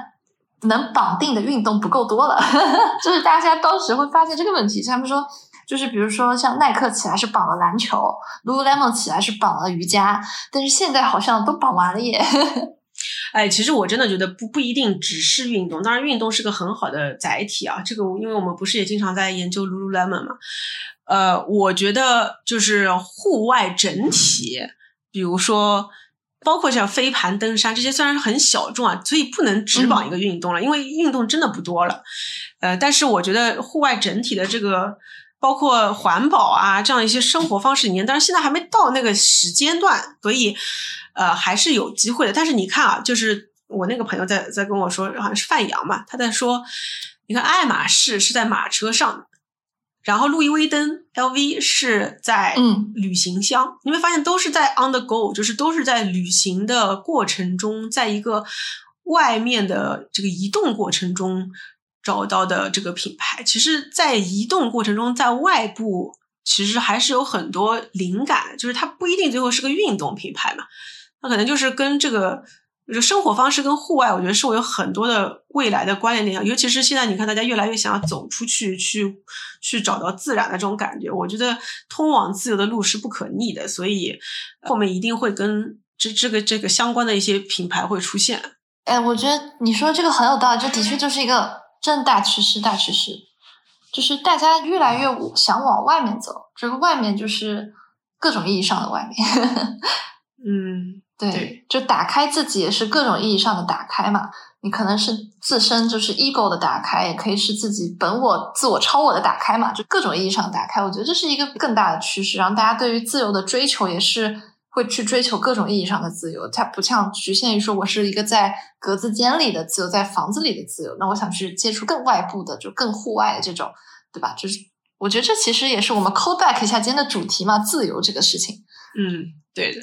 能绑定的运动不够多了，就是大家当时会发现这个问题，他们说。就是比如说，像耐克起来是绑了篮球，Lululemon 起来是绑了瑜伽，但是现在好像都绑完了耶。哎，其实我真的觉得不不一定只是运动，当然运动是个很好的载体啊。这个因为我们不是也经常在研究 Lululemon 嘛，呃，我觉得就是户外整体，比如说包括像飞盘、登山这些，虽然很小众啊，所以不能只绑一个运动了，因为运动真的不多了。呃，但是我觉得户外整体的这个。包括环保啊，这样一些生活方式里面，但是现在还没到那个时间段，所以呃还是有机会的。但是你看啊，就是我那个朋友在在跟我说，好像是范阳嘛，他在说，你看爱马仕是在马车上，然后路易威登 LV 是在旅行箱，你会发现都是在 on the go，就是都是在旅行的过程中，在一个外面的这个移动过程中。找到的这个品牌，其实，在移动过程中，在外部其实还是有很多灵感，就是它不一定最后是个运动品牌嘛，它可能就是跟这个就生活方式跟户外，我觉得是我有很多的未来的关联点。尤其是现在，你看大家越来越想要走出去，去去找到自然的这种感觉，我觉得通往自由的路是不可逆的，所以后面一定会跟这这个这个相关的一些品牌会出现。哎，我觉得你说这个很有道理，这的确就是一个。真大趋势，大趋势，就是大家越来越想往外面走。这个外面就是各种意义上的外面。嗯，对，就打开自己也是各种意义上的打开嘛。你可能是自身就是 ego 的打开，也可以是自己本我、自我超我的打开嘛。就各种意义上打开，我觉得这是一个更大的趋势，让大家对于自由的追求也是。会去追求各种意义上的自由，它不像局限于说我是一个在格子间里的自由，在房子里的自由。那我想去接触更外部的，就更户外的这种，对吧？就是我觉得这其实也是我们 call back 一下今天的主题嘛，自由这个事情。嗯，对的。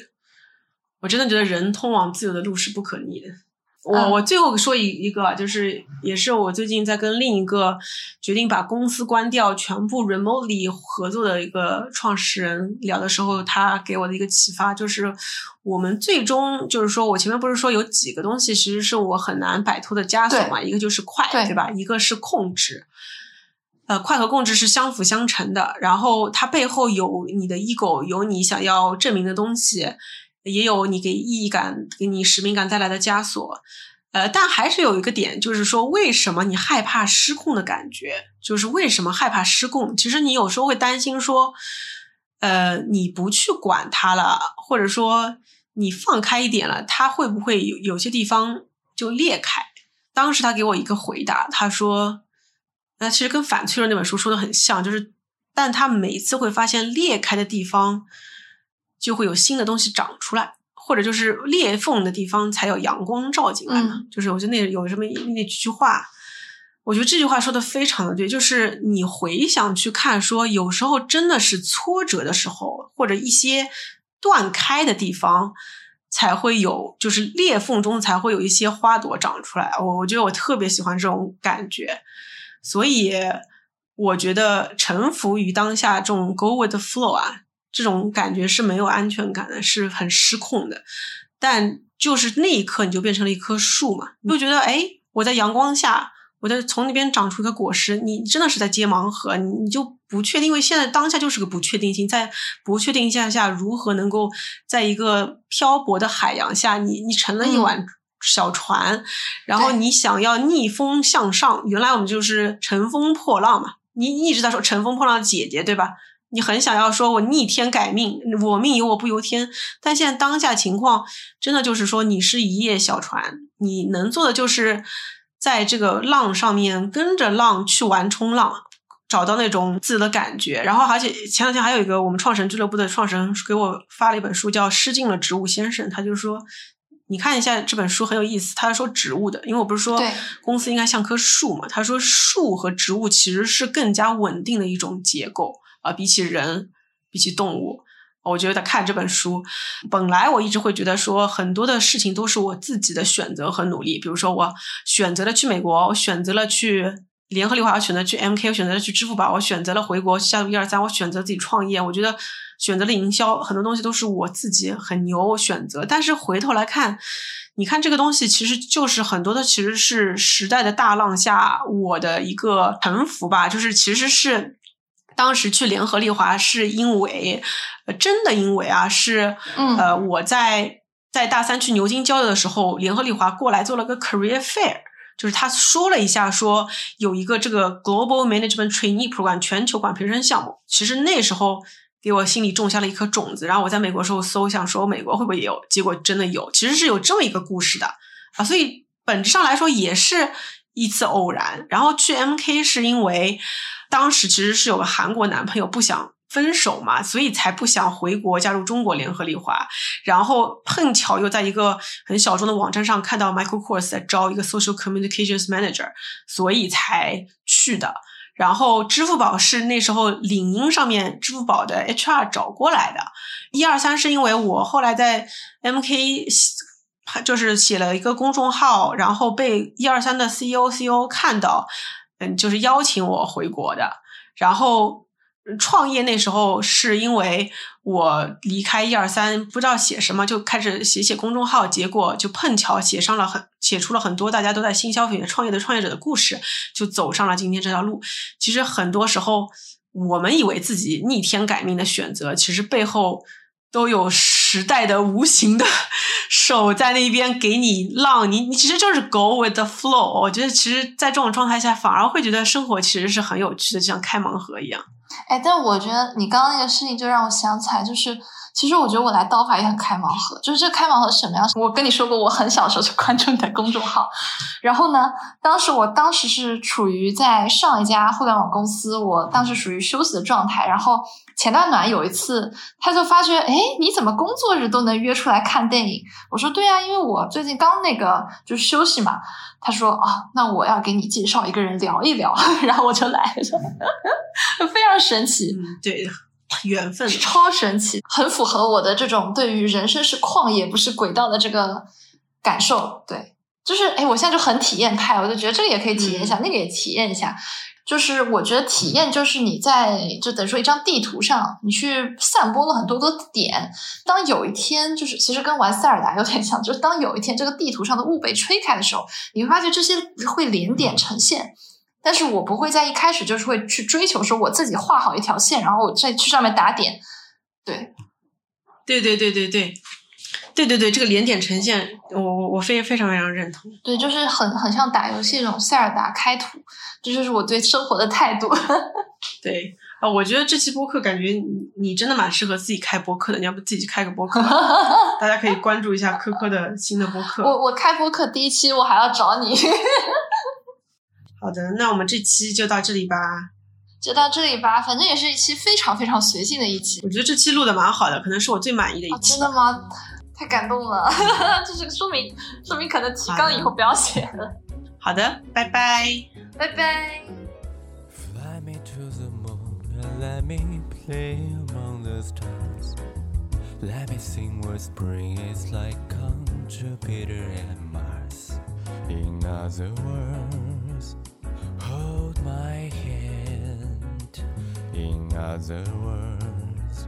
我真的觉得人通往自由的路是不可逆的。我我最后说一一个，就是也是我最近在跟另一个决定把公司关掉、全部 remotely 合作的一个创始人聊的时候，他给我的一个启发，就是我们最终就是说我前面不是说有几个东西其实是我很难摆脱的枷锁嘛，一个就是快，对吧？一个是控制。呃，快和控制是相辅相成的，然后它背后有你的 ego，有你想要证明的东西，也有你给意义感、给你使命感带来的枷锁。呃，但还是有一个点，就是说，为什么你害怕失控的感觉？就是为什么害怕失控？其实你有时候会担心说，呃，你不去管它了，或者说你放开一点了，它会不会有有些地方就裂开？当时他给我一个回答，他说。那其实跟反脆弱那本书说的很像，就是，但他每次会发现裂开的地方，就会有新的东西长出来，或者就是裂缝的地方才有阳光照进来嘛。就是我觉得那有什么那几句话，我觉得这句话说的非常的对，就是你回想去看，说有时候真的是挫折的时候，或者一些断开的地方，才会有，就是裂缝中才会有一些花朵长出来。我我觉得我特别喜欢这种感觉。所以，我觉得臣服于当下这种 go with the flow 啊，这种感觉是没有安全感的，是很失控的。但就是那一刻，你就变成了一棵树嘛，你就觉得，哎，我在阳光下，我在从那边长出一个果实。你真的是在接盲盒，你你就不确定，因为现在当下就是个不确定性，在不确定性下，如何能够在一个漂泊的海洋下，你你成了一碗。小船，然后你想要逆风向上，原来我们就是乘风破浪嘛。你一直在说乘风破浪姐姐，对吧？你很想要说我逆天改命，我命由我不由天。但现在当下情况，真的就是说你是一叶小船，你能做的就是在这个浪上面跟着浪去玩冲浪，找到那种自己的感觉。然后，而且前两天还有一个我们创神俱乐部的创始人给我发了一本书，叫《失敬了植物先生》，他就说。你看一下这本书很有意思，他说植物的，因为我不是说公司应该像棵树嘛？他说树和植物其实是更加稳定的一种结构啊，比起人，比起动物，我觉得看这本书，本来我一直会觉得说很多的事情都是我自己的选择和努力，比如说我选择了去美国，我选择了去联合利华，我选择去 MK，我选择了去支付宝，我选择了回国加入一二三，我选择自己创业，我觉得。选择了营销，很多东西都是我自己很牛我选择。但是回头来看，你看这个东西其实就是很多的，其实是时代的大浪下我的一个沉浮吧。就是其实是当时去联合利华，是因为真的因为啊，是呃我在在大三去牛津交流的时候，联合利华过来做了个 career fair，就是他说了一下，说有一个这个 global management trainee program 全球管培生项目。其实那时候。给我心里种下了一颗种子，然后我在美国时候搜，想说美国会不会也有，结果真的有，其实是有这么一个故事的啊，所以本质上来说也是一次偶然。然后去 MK 是因为当时其实是有个韩国男朋友不想分手嘛，所以才不想回国加入中国联合利华，然后碰巧又在一个很小众的网站上看到 Michael Kors 在招一个 Social Communications Manager，所以才去的。然后支付宝是那时候领英上面支付宝的 HR 找过来的，一二三是因为我后来在 MK 就是写了一个公众号，然后被一二三的 CEO CEO 看到，嗯，就是邀请我回国的，然后。创业那时候是因为我离开一二三，不知道写什么，就开始写写公众号，结果就碰巧写上了很写出了很多大家都在新消费创业的创业者的故事，就走上了今天这条路。其实很多时候，我们以为自己逆天改命的选择，其实背后都有时代的无形的手在那边给你浪，你你其实就是 go with the flow。我觉得其实，在这种状态下，反而会觉得生活其实是很有趣的，就像开盲盒一样。哎，但我觉得你刚刚那个事情就让我想起来，就是其实我觉得我来刀法也很开盲盒。就是这开盲盒什么样？我跟你说过，我很小时候就关注你的公众号，然后呢，当时我当时是处于在上一家互联网公司，我当时属于休息的状态。然后前段暖有一次，他就发觉，哎，你怎么工作日都能约出来看电影？我说对啊，因为我最近刚那个就是休息嘛。他说啊，那我要给你介绍一个人聊一聊，然后我就来了，非常神奇，对，缘分超神奇，很符合我的这种对于人生是旷野不是轨道的这个感受，对。就是哎，我现在就很体验派，我就觉得这个也可以体验一下，那个也体验一下。就是我觉得体验就是你在就等于说一张地图上，你去散播了很多的点。当有一天就是其实跟玩塞尔达有点像，就是当有一天这个地图上的雾被吹开的时候，你会发现这些会连点成线。但是我不会在一开始就是会去追求说我自己画好一条线，然后我再去上面打点。对，对对对对对。对对对，这个连点呈现，我我我非非常非常认同。对，就是很很像打游戏那种塞尔达开图，这就是我对生活的态度。对啊，我觉得这期播客感觉你你真的蛮适合自己开播客的，你要不自己去开个播客？大家可以关注一下科科的新的播客。我我开播客第一期我还要找你。好的，那我们这期就到这里吧。就到这里吧，反正也是一期非常非常随性的一期。我觉得这期录的蛮好的，可能是我最满意的一期。真的吗？太感动了，这是说明说明可能提纲以后不要写了。好的，拜拜，拜拜。In other words.